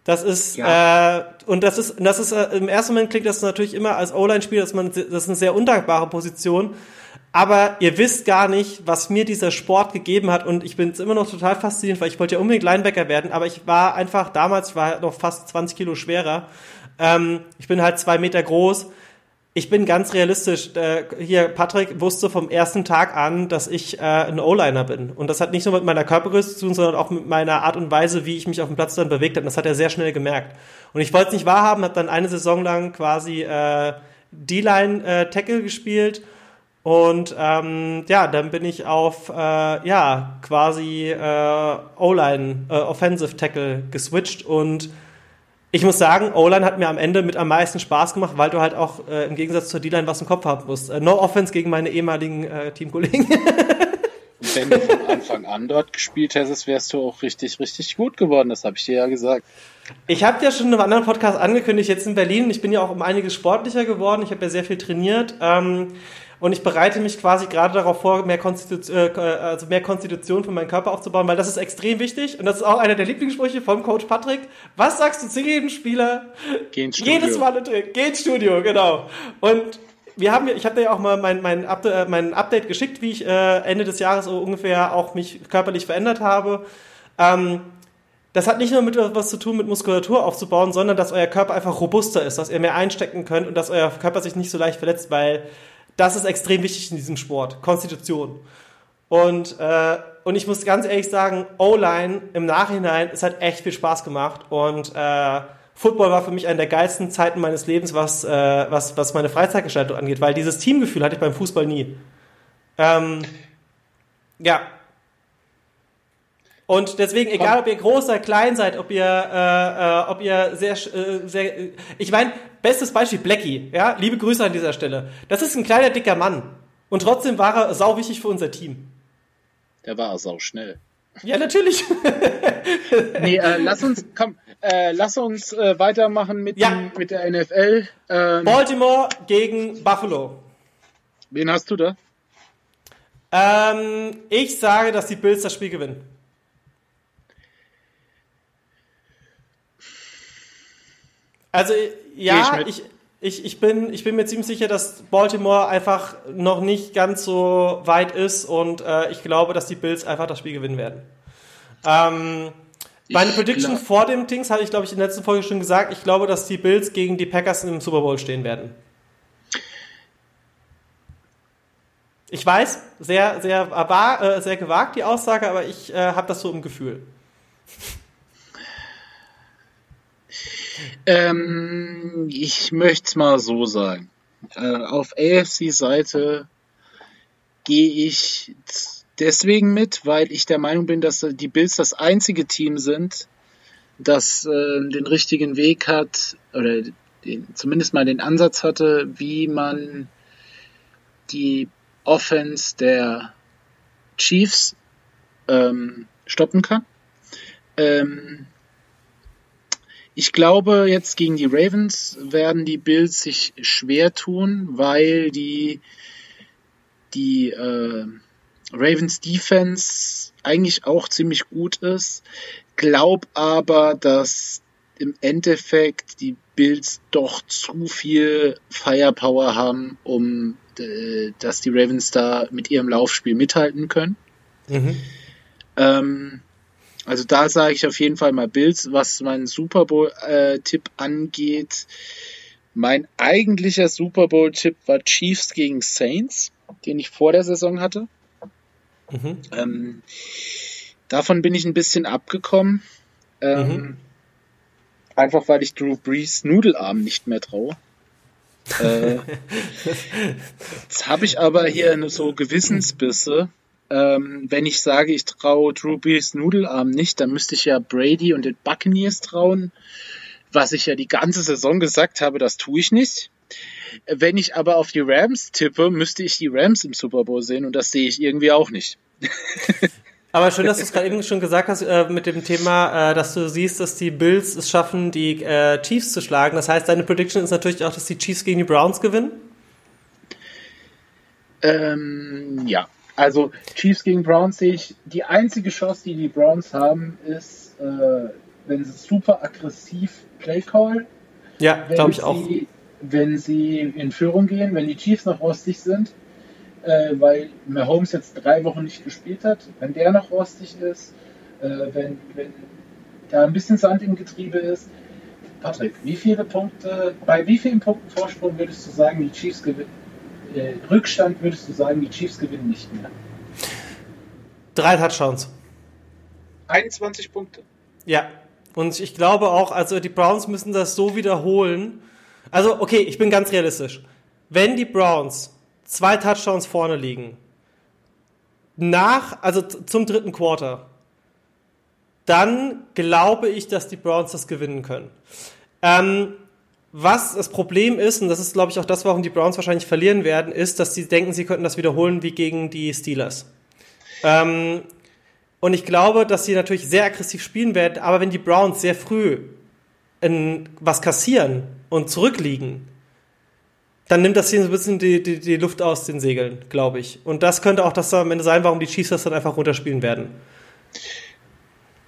Das ist, äh, und das ist, das ist, äh, im ersten Moment klingt das natürlich immer als O-Line-Spieler, dass man, das ist eine sehr undankbare Position. Aber ihr wisst gar nicht, was mir dieser Sport gegeben hat und ich bin jetzt immer noch total fasziniert, weil ich wollte ja unbedingt Linebacker werden, aber ich war einfach damals, ich war halt noch fast 20 Kilo schwerer. Ähm, ich bin halt zwei Meter groß. Ich bin ganz realistisch. Äh, hier, Patrick wusste vom ersten Tag an, dass ich äh, ein O-Liner bin. Und das hat nicht nur mit meiner Körpergröße zu tun, sondern auch mit meiner Art und Weise, wie ich mich auf dem Platz dann bewegt habe. Und das hat er sehr schnell gemerkt. Und ich wollte es nicht wahrhaben, habe dann eine Saison lang quasi äh, D-Line-Tackle gespielt. Und ähm, ja, dann bin ich auf äh, ja quasi äh, O-Line, äh, Offensive Tackle geswitcht und ich muss sagen, O-Line hat mir am Ende mit am meisten Spaß gemacht, weil du halt auch äh, im Gegensatz zur D-Line was im Kopf haben musst. Äh, no Offense gegen meine ehemaligen äh, Teamkollegen. *laughs* Wenn du von Anfang an dort gespielt hättest, wärst du auch richtig, richtig gut geworden. Das habe ich dir ja gesagt. Ich habe ja schon in einem anderen Podcast angekündigt, jetzt in Berlin. Ich bin ja auch um einiges sportlicher geworden. Ich habe ja sehr viel trainiert. Ähm, und ich bereite mich quasi gerade darauf vor, mehr, Konstitu äh, also mehr Konstitution für meinen Körper aufzubauen, weil das ist extrem wichtig. Und das ist auch einer der Lieblingssprüche vom Coach Patrick. Was sagst du zu jedem Spieler? Geh ins Studio. Jedes Mal drin. Geh ins Studio, genau. Und wir haben, ja- ich habe dir ja auch mal mein, mein, Up äh, mein Update geschickt, wie ich äh, Ende des Jahres ungefähr auch mich körperlich verändert habe. Ähm, das hat nicht nur mit was zu tun, mit Muskulatur aufzubauen, sondern dass euer Körper einfach robuster ist, dass ihr mehr einstecken könnt und dass euer Körper sich nicht so leicht verletzt, weil das ist extrem wichtig in diesem Sport. Konstitution. Und, äh, und ich muss ganz ehrlich sagen, O-Line im Nachhinein, es hat echt viel Spaß gemacht. Und äh, Football war für mich eine der geilsten Zeiten meines Lebens, was, äh, was, was meine Freizeitgestaltung angeht, weil dieses Teamgefühl hatte ich beim Fußball nie. Ähm, ja. Und deswegen, egal ob ihr groß oder klein seid, ob ihr, äh, äh, ob ihr sehr, äh, sehr, ich meine, bestes Beispiel Blackie, ja, liebe Grüße an dieser Stelle. Das ist ein kleiner dicker Mann und trotzdem war er sau wichtig für unser Team. Der war sau schnell. Ja, natürlich. *laughs* Nee, äh, lass uns, komm, äh, lass uns äh, weitermachen mit, Ja. dem, mit der NFL. Ähm, Baltimore gegen Buffalo. wen hast du da? Ähm, ich sage, dass die Bills das Spiel gewinnen. Also ja, ich, ich, ich, bin, ich bin mir ziemlich sicher, dass Baltimore einfach noch nicht ganz so weit ist und äh, ich glaube, dass die Bills einfach das Spiel gewinnen werden. Ähm, Meine Prediction glaub- vor dem Dings hatte ich, glaube ich, in der letzten Folge schon gesagt. Ich glaube, dass die Bills gegen die Packers im Super Bowl stehen werden. Ich weiß, sehr, sehr, war, äh, sehr gewagt die Aussage, aber ich äh, habe das so im Gefühl. Ähm, ich möchte es mal so sagen. Äh, auf AFC-Seite gehe ich deswegen mit, weil ich der Meinung bin, dass die Bills das einzige Team sind, das äh, den richtigen Weg hat oder den, zumindest mal den Ansatz hatte, wie man die Offense der Chiefs ähm, stoppen kann. Ähm, ich glaube, jetzt gegen die Ravens werden die Bills sich schwer tun, weil die, die äh, Ravens Defense eigentlich auch ziemlich gut ist. Glaub aber, dass im Endeffekt die Bills doch zu viel Firepower haben, um äh, dass die Ravens da mit ihrem Laufspiel mithalten können. Ähm, also da sage ich auf jeden Fall mal Bills, was meinen Super Bowl-Tipp angeht. Mein eigentlicher Super Bowl-Tipp war Chiefs gegen Saints, den ich vor der Saison hatte. Ähm, davon bin ich ein bisschen abgekommen. Ähm, Einfach weil ich Drew Brees Nudelarm nicht mehr traue. *laughs* äh, jetzt habe ich aber hier so Gewissensbisse. Ähm, wenn ich sage, ich traue Drew Brees Nudelarm nicht, dann müsste ich ja Brady und den Buccaneers trauen. Was ich ja die ganze Saison gesagt habe, das tue ich nicht. Wenn ich aber auf die Rams tippe, müsste ich die Rams im Super Bowl sehen und das sehe ich irgendwie auch nicht. *laughs* Aber schön, dass du es gerade eben schon gesagt hast äh, mit dem Thema, äh, dass du siehst, dass die Bills es schaffen, die äh, Chiefs zu schlagen. Das heißt, deine Prediction ist natürlich auch, dass die Chiefs gegen die Browns gewinnen. Ähm, ja, also Chiefs gegen Browns sehe ich, die einzige Chance, die die Browns haben, ist, äh, wenn sie super aggressiv Play Call, Ja, wenn glaube ich auch. sie, wenn sie in Führung gehen, wenn die Chiefs noch rostig sind, äh, weil Mahomes jetzt drei Wochen nicht gespielt hat, wenn der noch rostig ist, äh, wenn, wenn da ein bisschen Sand im Getriebe ist. Patrick, wie viele Punkte, bei wie vielen Punkten Vorsprung würdest du sagen, die Chiefs gewinnen? Äh, Rückstand würdest du sagen, die Chiefs gewinnen nicht mehr? Drei Touchdowns. 21 Punkte. Ja. Und ich glaube auch, also die Browns müssen das so wiederholen. Also, okay, ich bin ganz realistisch. Wenn die Browns zwei Touchdowns vorne liegen, nach, also zum dritten Quarter, dann glaube ich, dass die Browns das gewinnen können. Ähm, was das Problem ist, und das ist, glaube ich, auch das, warum die Browns wahrscheinlich verlieren werden, ist, dass sie denken, sie könnten das wiederholen wie gegen die Steelers. Ähm, und ich glaube, dass sie natürlich sehr aggressiv spielen werden, aber wenn die Browns sehr früh in was kassieren und zurückliegen, dann nimmt das hier so ein bisschen die, die, die Luft aus den Segeln, glaube ich. Und das könnte auch das am Ende sein, warum die Chiefs das dann einfach runterspielen werden.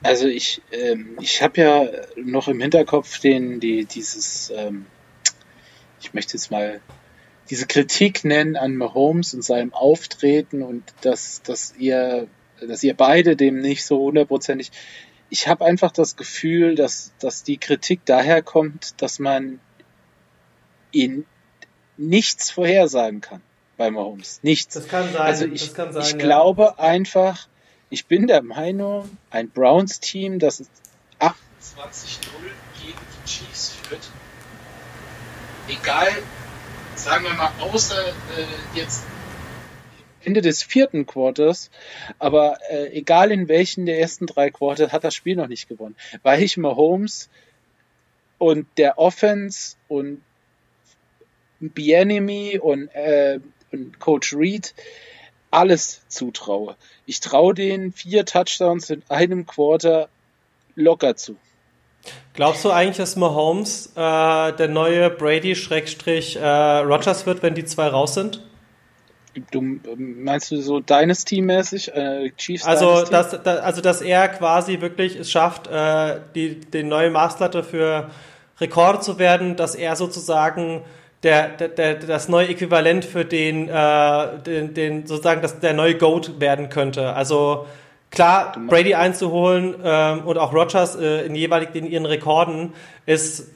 Also ich, ähm, ich habe ja noch im Hinterkopf den, die, dieses, ähm, ich möchte jetzt mal diese Kritik nennen an Mahomes und seinem Auftreten und dass, dass ihr, dass ihr beide dem nicht so hundertprozentig. Ich habe einfach das Gefühl, dass, dass die Kritik daher kommt, dass man ihn nichts vorhersagen kann bei Mahomes. Nichts. Das kann sein. Also ich, sein, ich ja. glaube einfach, ich bin der Meinung, ein Browns-Team, das 28-0 gegen die Chiefs führt, egal, sagen wir mal, außer äh, jetzt Ende des vierten Quarters, aber äh, egal in welchen der ersten drei Quarter hat das Spiel noch nicht gewonnen, weil ich Mahomes und der Offense und Bienemy und, äh, und Coach Reed alles zutraue. Ich traue denen vier Touchdowns in einem Quarter locker zu. Glaubst du eigentlich, dass Mahomes äh, der neue Brady-Rogers äh, wird, wenn die zwei raus sind? Du meinst du so Dynasty-mäßig, äh, Chiefs Also Dynasty? dass, da, also, dass er quasi wirklich es schafft, äh, die, die neue Maßlatte für Rekorde zu werden, dass er sozusagen der, der, der, das neue Äquivalent für den, äh, den, den sozusagen das, der neue GOAT werden könnte. Also Klar, Brady einzuholen ähm, und auch Rogers äh, in jeweilig in ihren Rekorden ist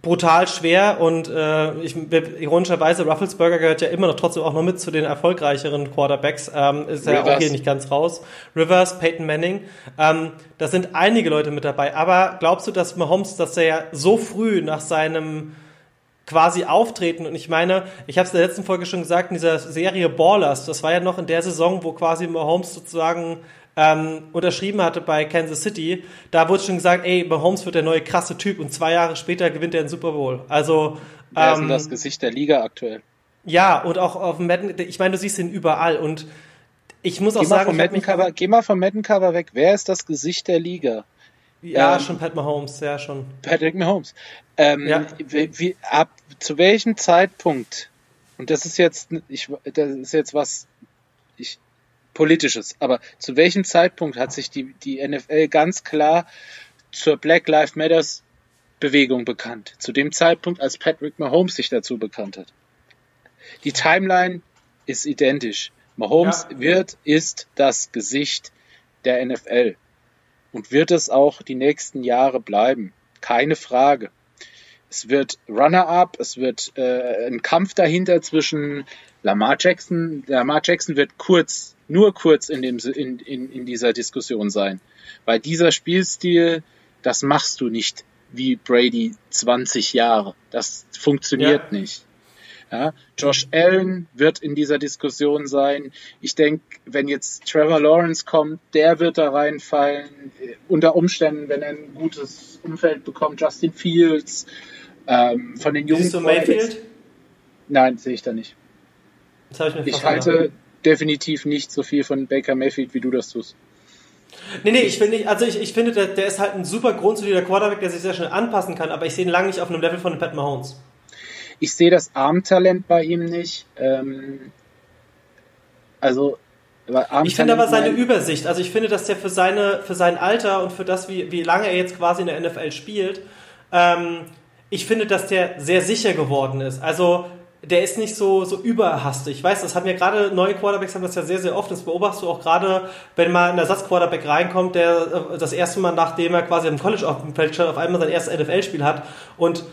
brutal schwer und äh, ich, ironischerweise Rufflesberger gehört ja immer noch trotzdem auch noch mit zu den erfolgreicheren Quarterbacks, ähm, ist ja auch hier nicht ganz raus. Rivers, Peyton Manning, ähm, da sind einige Leute mit dabei. Aber glaubst du, dass Mahomes, dass er ja so früh nach seinem quasi auftreten. Und ich meine, ich habe es in der letzten Folge schon gesagt, in dieser Serie Ballers, das war ja noch in der Saison, wo quasi Mahomes sozusagen ähm, unterschrieben hatte bei Kansas City, da wurde schon gesagt, ey, Mahomes wird der neue krasse Typ und zwei Jahre später gewinnt er den Super Bowl. Also ähm, ist das Gesicht der Liga aktuell. Ja, und auch auf dem Madden, ich meine, du siehst ihn überall und ich muss auch geh sagen, mal vom Cover, geh mal vom Madden Cover weg. Wer ist das Gesicht der Liga? Ja, ähm, schon Pat Mahomes, ja schon. Patrick Mahomes. Ähm, ja. wie, wie, ab zu welchem Zeitpunkt? Und das ist jetzt, ich, das ist jetzt was, ich, politisches. Aber zu welchem Zeitpunkt hat sich die, die NFL ganz klar zur Black Lives Matters Bewegung bekannt? Zu dem Zeitpunkt, als Patrick Mahomes sich dazu bekannt hat. Die Timeline ist identisch. Mahomes ja. wird, ist das Gesicht der NFL und wird es auch die nächsten Jahre bleiben. Keine Frage. Es wird Runner-up, es wird äh, ein Kampf dahinter zwischen Lamar Jackson. Lamar Jackson wird kurz, nur kurz in, dem, in, in, in dieser Diskussion sein. Weil dieser Spielstil, das machst du nicht wie Brady 20 Jahre. Das funktioniert ja. nicht. Ja, Josh Allen wird in dieser Diskussion sein. Ich denke, wenn jetzt Trevor Lawrence kommt, der wird da reinfallen. Unter Umständen, wenn er ein gutes Umfeld bekommt, Justin Fields. Ähm, von den Jungen. Siehst du Mayfield? Nein, sehe ich da nicht. Ich, ich halte definitiv nicht so viel von Baker Mayfield, wie du das tust. Nee, nee, ich finde nicht, also ich, ich finde, der, der ist halt ein super grundsolider Quarterback, der sich sehr schnell anpassen kann, aber ich sehe ihn lange nicht auf einem Level von Pat Mahomes. Ich sehe das Armtalent bei ihm nicht. Ähm, also ich finde aber seine Übersicht, also ich finde, dass der für seine, für sein Alter und für das, wie, wie lange er jetzt quasi in der NFL spielt, ähm, ich finde, dass der sehr sicher geworden ist. Also der ist nicht so, so überhastig. Ich weiß, das haben ja gerade neue Quarterbacks haben das ja sehr, sehr oft. Das beobachtest du auch gerade, wenn mal ein Ersatzquarterback reinkommt, der äh, das erste Mal, nachdem er quasi im College auf dem Feld stand, auf einmal sein erstes NFL-Spiel hat. Und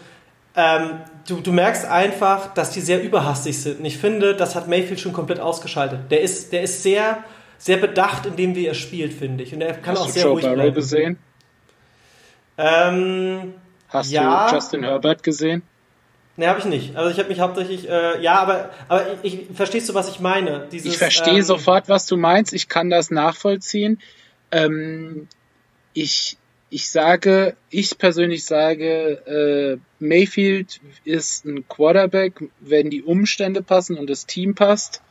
ähm, du, du merkst einfach, dass die sehr überhastig sind. Und ich finde, das hat Mayfield schon komplett ausgeschaltet. Der ist, der ist sehr, sehr bedacht in dem, wie er spielt, finde ich. Und er kann Hast auch sehr Joe ruhig Barrow bleiben. gesehen? Ähm, Hast ja, du Justin Herbert gesehen? Ne, habe ich nicht. Also ich habe mich hauptsächlich, äh, ja, aber, aber ich, ich, verstehst du, was ich meine? Dieses, ich verstehe ähm, sofort, was du meinst. Ich kann das nachvollziehen. Ähm, ich, ich sage, ich persönlich sage, äh, Mayfield ist ein Quarterback, wenn die Umstände passen und das Team passt,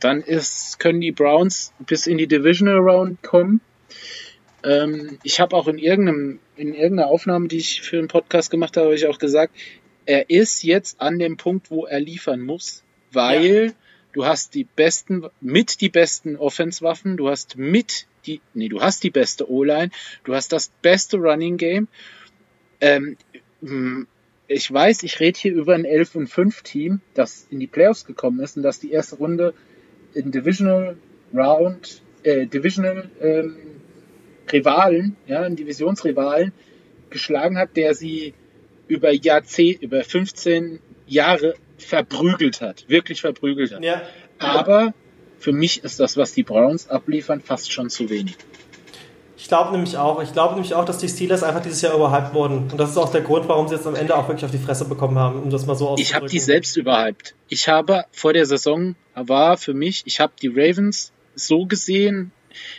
dann ist, können die Browns bis in die Divisional Round kommen. Ähm, ich habe auch in irgendeinem, in irgendeiner Aufnahme, die ich für einen Podcast gemacht habe, habe ich auch gesagt, er ist jetzt an dem Punkt, wo er liefern muss, weil ja. Du hast die besten, mit die besten Offenswaffen, du hast mit die, nee, du hast die beste O-Line, du hast das beste Running Game. Ähm, hm, ich weiß, ich rede hier über ein 11 und 5 Team, das in die Playoffs gekommen ist und das die erste Runde in Divisional Round, äh, Divisional ähm, Rivalen, ja, in Divisionsrivalen geschlagen hat, der sie über Jahrzehnte, über 15 Jahre verprügelt hat, wirklich verprügelt hat. Ja. Aber für mich ist das, was die Browns abliefern, fast schon zu wenig. Ich glaube nämlich auch. Ich glaube nämlich auch, dass die Steelers einfach dieses Jahr überhyped wurden. Und das ist auch der Grund, warum sie jetzt am Ende auch wirklich auf die Fresse bekommen haben, um das mal so auszudrücken. Ich habe die selbst überhyped. Ich habe vor der Saison war für mich, ich habe die Ravens so gesehen,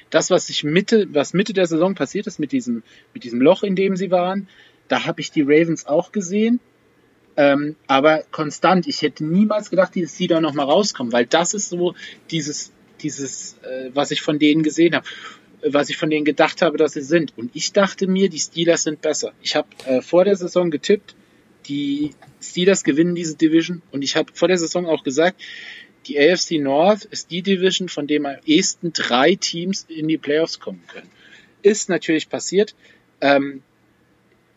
das, was sich Mitte, was Mitte der Saison passiert ist mit diesem, mit diesem Loch, in dem sie waren, da habe ich die Ravens auch gesehen. Ähm, aber konstant, ich hätte niemals gedacht, dass sie da nochmal rauskommen, weil das ist so dieses, dieses, äh, was ich von denen gesehen habe, was ich von denen gedacht habe, dass sie sind. Und ich dachte mir, die Steelers sind besser. Ich habe äh, vor der Saison getippt, die Steelers gewinnen diese Division und ich habe vor der Saison auch gesagt, die AFC North ist die Division, von dem am ehesten drei Teams in die Playoffs kommen können. Ist natürlich passiert. Ähm,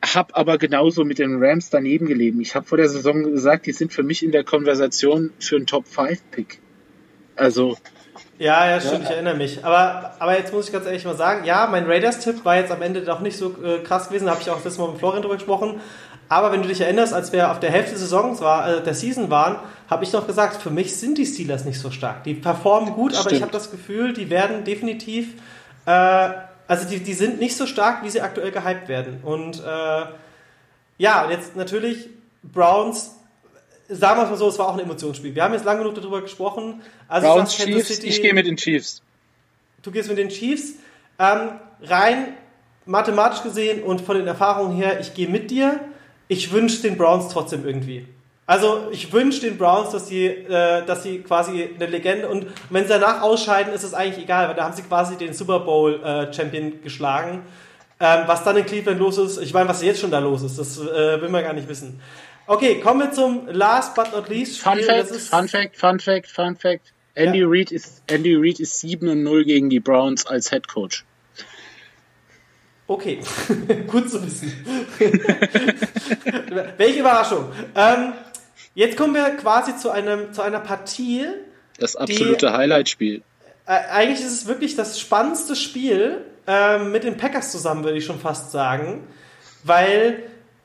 habe aber genauso mit den Rams daneben gelegen. Ich habe vor der Saison gesagt, die sind für mich in der Konversation für einen Top 5 Pick. Also. Ja, ja, stimmt, ja. ich erinnere mich. Aber, aber jetzt muss ich ganz ehrlich mal sagen, ja, mein Raiders-Tipp war jetzt am Ende doch nicht so äh, krass gewesen, da habe ich auch das Mal mit Florian drüber gesprochen. Aber wenn du dich erinnerst, als wir auf der Hälfte des Saisons war, äh, der Season waren, habe ich noch gesagt, für mich sind die Steelers nicht so stark. Die performen gut, Stimmt. aber ich habe das Gefühl, die werden definitiv, äh, also die, die sind nicht so stark, wie sie aktuell gehypt werden. Und äh, ja, jetzt natürlich Browns, sagen wir es mal so, es war auch ein Emotionsspiel. Wir haben jetzt lange genug darüber gesprochen. Also Browns, Chiefs, City, ich gehe mit den Chiefs. Du gehst mit den Chiefs. Ähm, rein mathematisch gesehen und von den Erfahrungen her, ich gehe mit dir ich wünsche den Browns trotzdem irgendwie. Also ich wünsche den Browns, dass sie, äh, dass sie quasi eine Legende und wenn sie danach ausscheiden, ist es eigentlich egal, weil da haben sie quasi den Super Bowl äh, Champion geschlagen. Ähm, was dann in Cleveland los ist, ich meine, was jetzt schon da los ist, das äh, will man gar nicht wissen. Okay, kommen wir zum Last but not least Spiel. Fun Fact, Fun Fact, Fun Fact, Fun Fact. Andy ja. Reid ist Andy Reid ist 7 und 0 gegen die Browns als Head Coach. Okay, *laughs* gut zu wissen. *laughs* Welche Überraschung. Ähm, jetzt kommen wir quasi zu, einem, zu einer Partie. Das absolute Highlight-Spiel. Äh, eigentlich ist es wirklich das spannendste Spiel äh, mit den Packers zusammen, würde ich schon fast sagen. Weil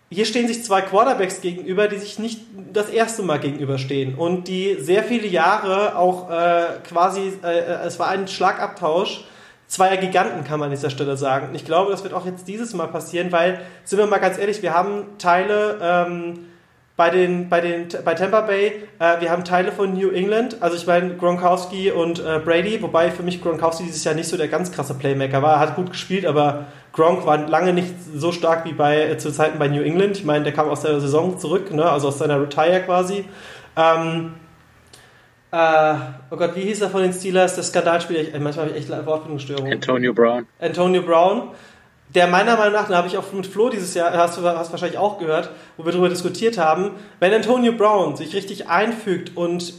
hier stehen sich zwei Quarterbacks gegenüber, die sich nicht das erste Mal gegenüberstehen und die sehr viele Jahre auch äh, quasi, äh, äh es war ein Schlagabtausch zweier Giganten, kann man an dieser Stelle sagen. Und ich glaube, das wird auch jetzt dieses Mal passieren, weil, sind wir mal ganz ehrlich, wir haben Teile ähm, bei, den, bei, den, bei Tampa Bay, äh, wir haben Teile von New England, also ich meine Gronkowski und äh, Brady, wobei für mich Gronkowski dieses Jahr nicht so der ganz krasse Playmaker war. Er hat gut gespielt, aber Gronk war lange nicht so stark wie bei äh, zu Zeiten bei New England. Ich meine, der kam aus der Saison zurück, ne, also aus seiner Retire quasi. Ähm, äh, oh Gott, wie hieß er von den Steelers? Der Skandalspieler, ich, manchmal habe ich echt Wortfindungsstörungen. Antonio Brown. Antonio Brown. Der meiner Meinung nach, da habe ich auch mit Flo dieses Jahr, hast du hast wahrscheinlich auch gehört, wo wir darüber diskutiert haben, wenn Antonio Brown sich richtig einfügt und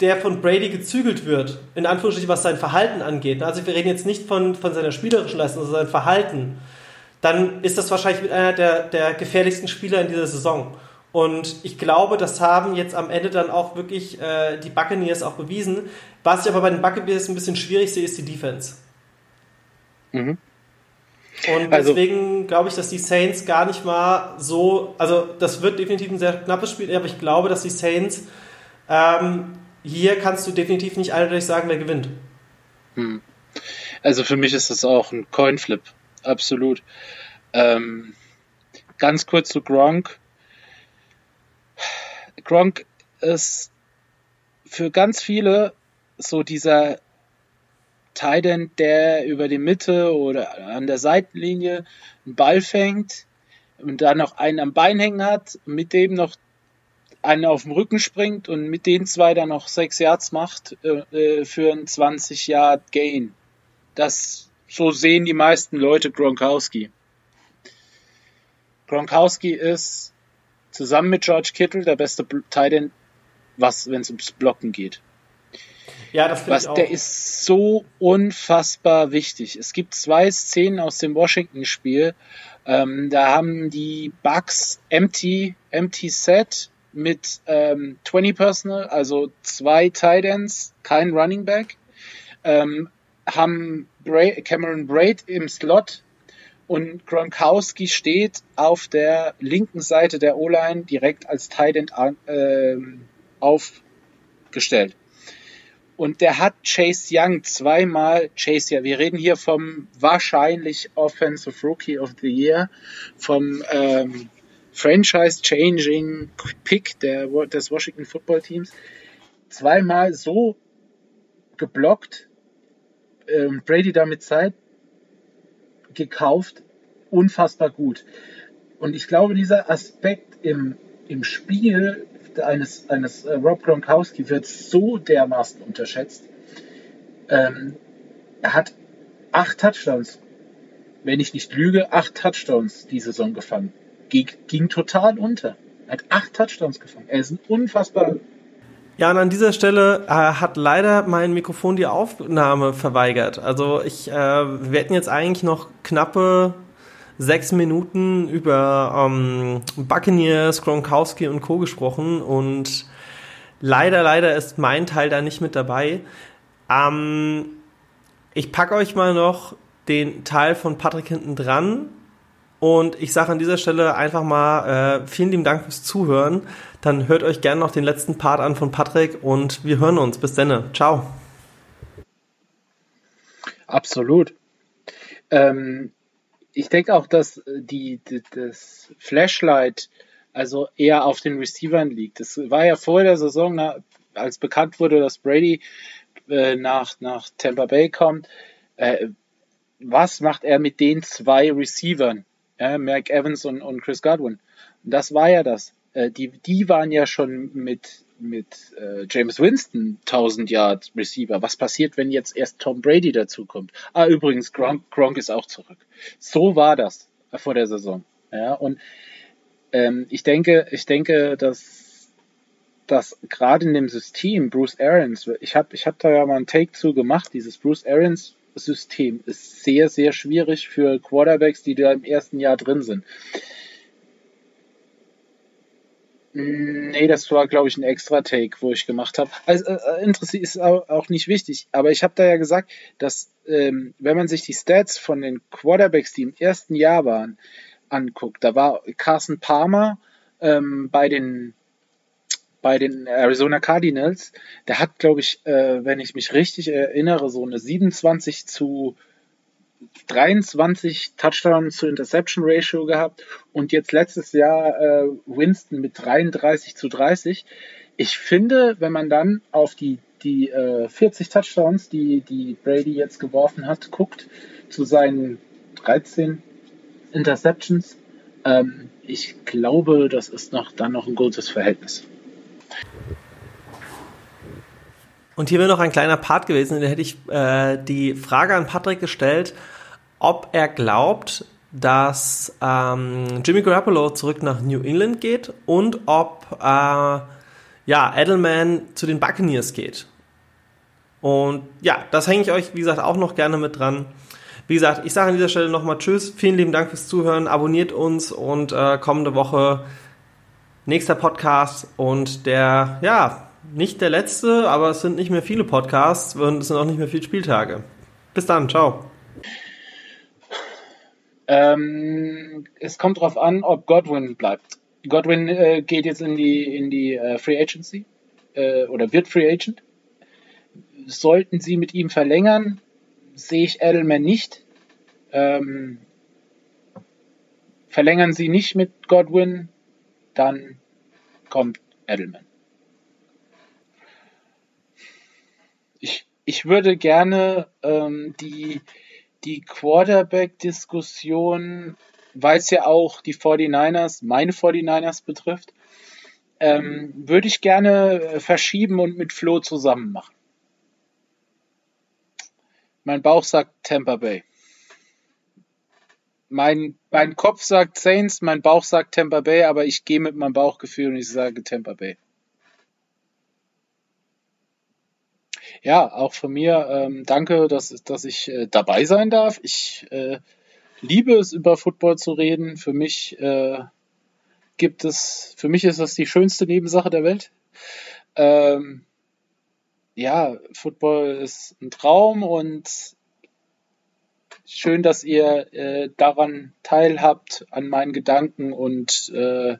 der von Brady gezügelt wird, in Anführungsstrichen, was sein Verhalten angeht, also wir reden jetzt nicht von, von seiner spielerischen Leistung, sondern sein Verhalten, dann ist das wahrscheinlich einer der, der gefährlichsten Spieler in dieser Saison. Und ich glaube, das haben jetzt am Ende dann auch wirklich äh, die Buccaneers auch bewiesen. Was ich aber bei den Buccaneers ein bisschen schwierig sehe, ist die Defense. Mhm. Und also, deswegen glaube ich, dass die Saints gar nicht mal so, also das wird definitiv ein sehr knappes Spiel, aber ich glaube, dass die Saints, ähm, hier kannst du definitiv nicht eindeutig sagen, wer gewinnt. Hm. Also für mich ist das auch ein Coinflip, absolut. Ähm, ganz kurz zu Gronk. Gronk ist für ganz viele so dieser Titan, der über die Mitte oder an der Seitenlinie einen Ball fängt und dann noch einen am Bein hängen hat, mit dem noch einen auf dem Rücken springt und mit den zwei dann noch sechs Yards macht äh, für einen 20 Yard Gain. Das so sehen die meisten Leute Gronkowski. Gronkowski ist zusammen mit George Kittle der beste Titan, was, wenn es ums Blocken geht. Ja, das was, ich auch. Der ist so unfassbar wichtig. Es gibt zwei Szenen aus dem Washington-Spiel. Ähm, da haben die Bucks empty, empty set mit ähm, 20 Personal, also zwei Titans, kein Running Back, ähm, haben Bra Cameron Braid im Slot und Gronkowski steht auf der linken Seite der O-Line direkt als Tight End äh, aufgestellt. Und der hat Chase Young zweimal, Chase ja, wir reden hier vom wahrscheinlich Offensive Rookie of the Year, vom ähm, Franchise-Changing Pick der, des Washington Football Teams, zweimal so geblockt, ähm, Brady damit Zeit gekauft, unfassbar gut. Und ich glaube, dieser Aspekt im, im Spiel eines, eines äh, Rob Gronkowski wird so dermaßen unterschätzt. Ähm, er hat acht Touchdowns, wenn ich nicht lüge, acht Touchdowns die Saison gefangen. Ging, ging total unter. Er hat acht Touchdowns gefangen. Er ist ein unfassbar ja, und an dieser Stelle äh, hat leider mein Mikrofon die Aufnahme verweigert. Also ich, äh, wir hätten jetzt eigentlich noch knappe sechs Minuten über ähm, Buccaneers, Gronkowski und Co. gesprochen und leider, leider ist mein Teil da nicht mit dabei. Ähm, ich packe euch mal noch den Teil von Patrick hinten dran. Und ich sage an dieser Stelle einfach mal äh, vielen lieben Dank fürs Zuhören. Dann hört euch gerne noch den letzten Part an von Patrick und wir hören uns. Bis dann. Ciao. Absolut. Ähm, ich denke auch, dass die, die, das Flashlight also eher auf den Receivern liegt. Das war ja vor der Saison, na, als bekannt wurde, dass Brady äh, nach, nach Tampa Bay kommt. Äh, was macht er mit den zwei Receivern? Ja, Mark Evans und, und Chris Godwin. Das war ja das. Äh, die, die waren ja schon mit, mit äh, James Winston 1000 Yard Receiver. Was passiert, wenn jetzt erst Tom Brady dazukommt? Ah, übrigens, Gronk, Gronk ist auch zurück. So war das vor der Saison. Ja, und ähm, ich denke, ich denke, dass, dass gerade in dem System Bruce Arians, ich habe ich hab da ja mal einen Take zu gemacht, dieses Bruce Arians System ist sehr, sehr schwierig für Quarterbacks, die da im ersten Jahr drin sind. Nee, das war, glaube ich, ein extra Take, wo ich gemacht habe. Also, äh, interessiert ist auch, auch nicht wichtig, aber ich habe da ja gesagt, dass, ähm, wenn man sich die Stats von den Quarterbacks, die im ersten Jahr waren, anguckt, da war Carson Palmer ähm, bei den bei den Arizona Cardinals, der hat, glaube ich, äh, wenn ich mich richtig erinnere, so eine 27 zu 23 Touchdown zu Interception Ratio gehabt und jetzt letztes Jahr äh, Winston mit 33 zu 30. Ich finde, wenn man dann auf die, die äh, 40 Touchdowns, die, die Brady jetzt geworfen hat, guckt, zu seinen 13 Interceptions, ähm, ich glaube, das ist noch dann noch ein gutes Verhältnis. Und hier wäre noch ein kleiner Part gewesen, da hätte ich äh, die Frage an Patrick gestellt, ob er glaubt, dass ähm, Jimmy Garoppolo zurück nach New England geht und ob äh, ja, Edelman zu den Buccaneers geht. Und ja, das hänge ich euch, wie gesagt, auch noch gerne mit dran. Wie gesagt, ich sage an dieser Stelle nochmal Tschüss, vielen lieben Dank fürs Zuhören, abonniert uns und äh, kommende Woche nächster Podcast und der, ja, nicht der letzte, aber es sind nicht mehr viele Podcasts und es sind auch nicht mehr viele Spieltage. Bis dann, ciao. Ähm, es kommt darauf an, ob Godwin bleibt. Godwin äh, geht jetzt in die, in die äh, Free Agency äh, oder wird Free Agent. Sollten sie mit ihm verlängern, sehe ich Edelman nicht. Ähm, verlängern sie nicht mit Godwin, dann kommt Edelman. Ich, ich würde gerne ähm, die, die Quarterback-Diskussion, weil es ja auch die 49ers, meine 49ers betrifft, ähm, würde ich gerne äh, verschieben und mit Flo zusammen machen. Mein Bauch sagt Tampa Bay. Mein, mein Kopf sagt Saints, mein Bauch sagt Tampa Bay, aber ich gehe mit meinem Bauchgefühl und ich sage Tampa Bay. Ja, auch von mir ähm, danke, dass, dass ich äh, dabei sein darf. Ich äh, liebe es, über Football zu reden. Für mich äh, gibt es, für mich ist das die schönste Nebensache der Welt. Ähm, ja, Football ist ein Traum und schön, dass ihr äh, daran teilhabt, an meinen Gedanken und äh,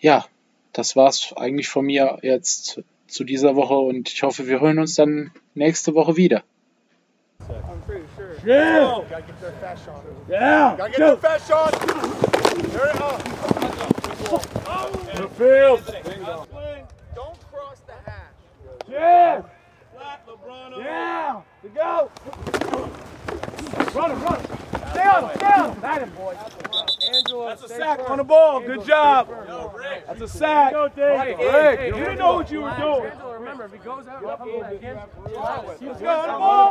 ja, das war's eigentlich von mir jetzt zu dieser Woche und ich hoffe, wir hören uns dann nächste Woche wieder. I'm pretty sure. Yeah. Oh, gotta get their fast shot. Yeah. Gotta get Go. their fast shot. There it up. The field. Don't cross the hash. Yeah. Yeah. To go. Run him, run him. Stay on him, stay on him. That him, boys. That's a sack on the ball. Good job. That's a sack. Rick, Rick, you didn't know what you were doing. Remember, if he goes out, Let's go on the ball.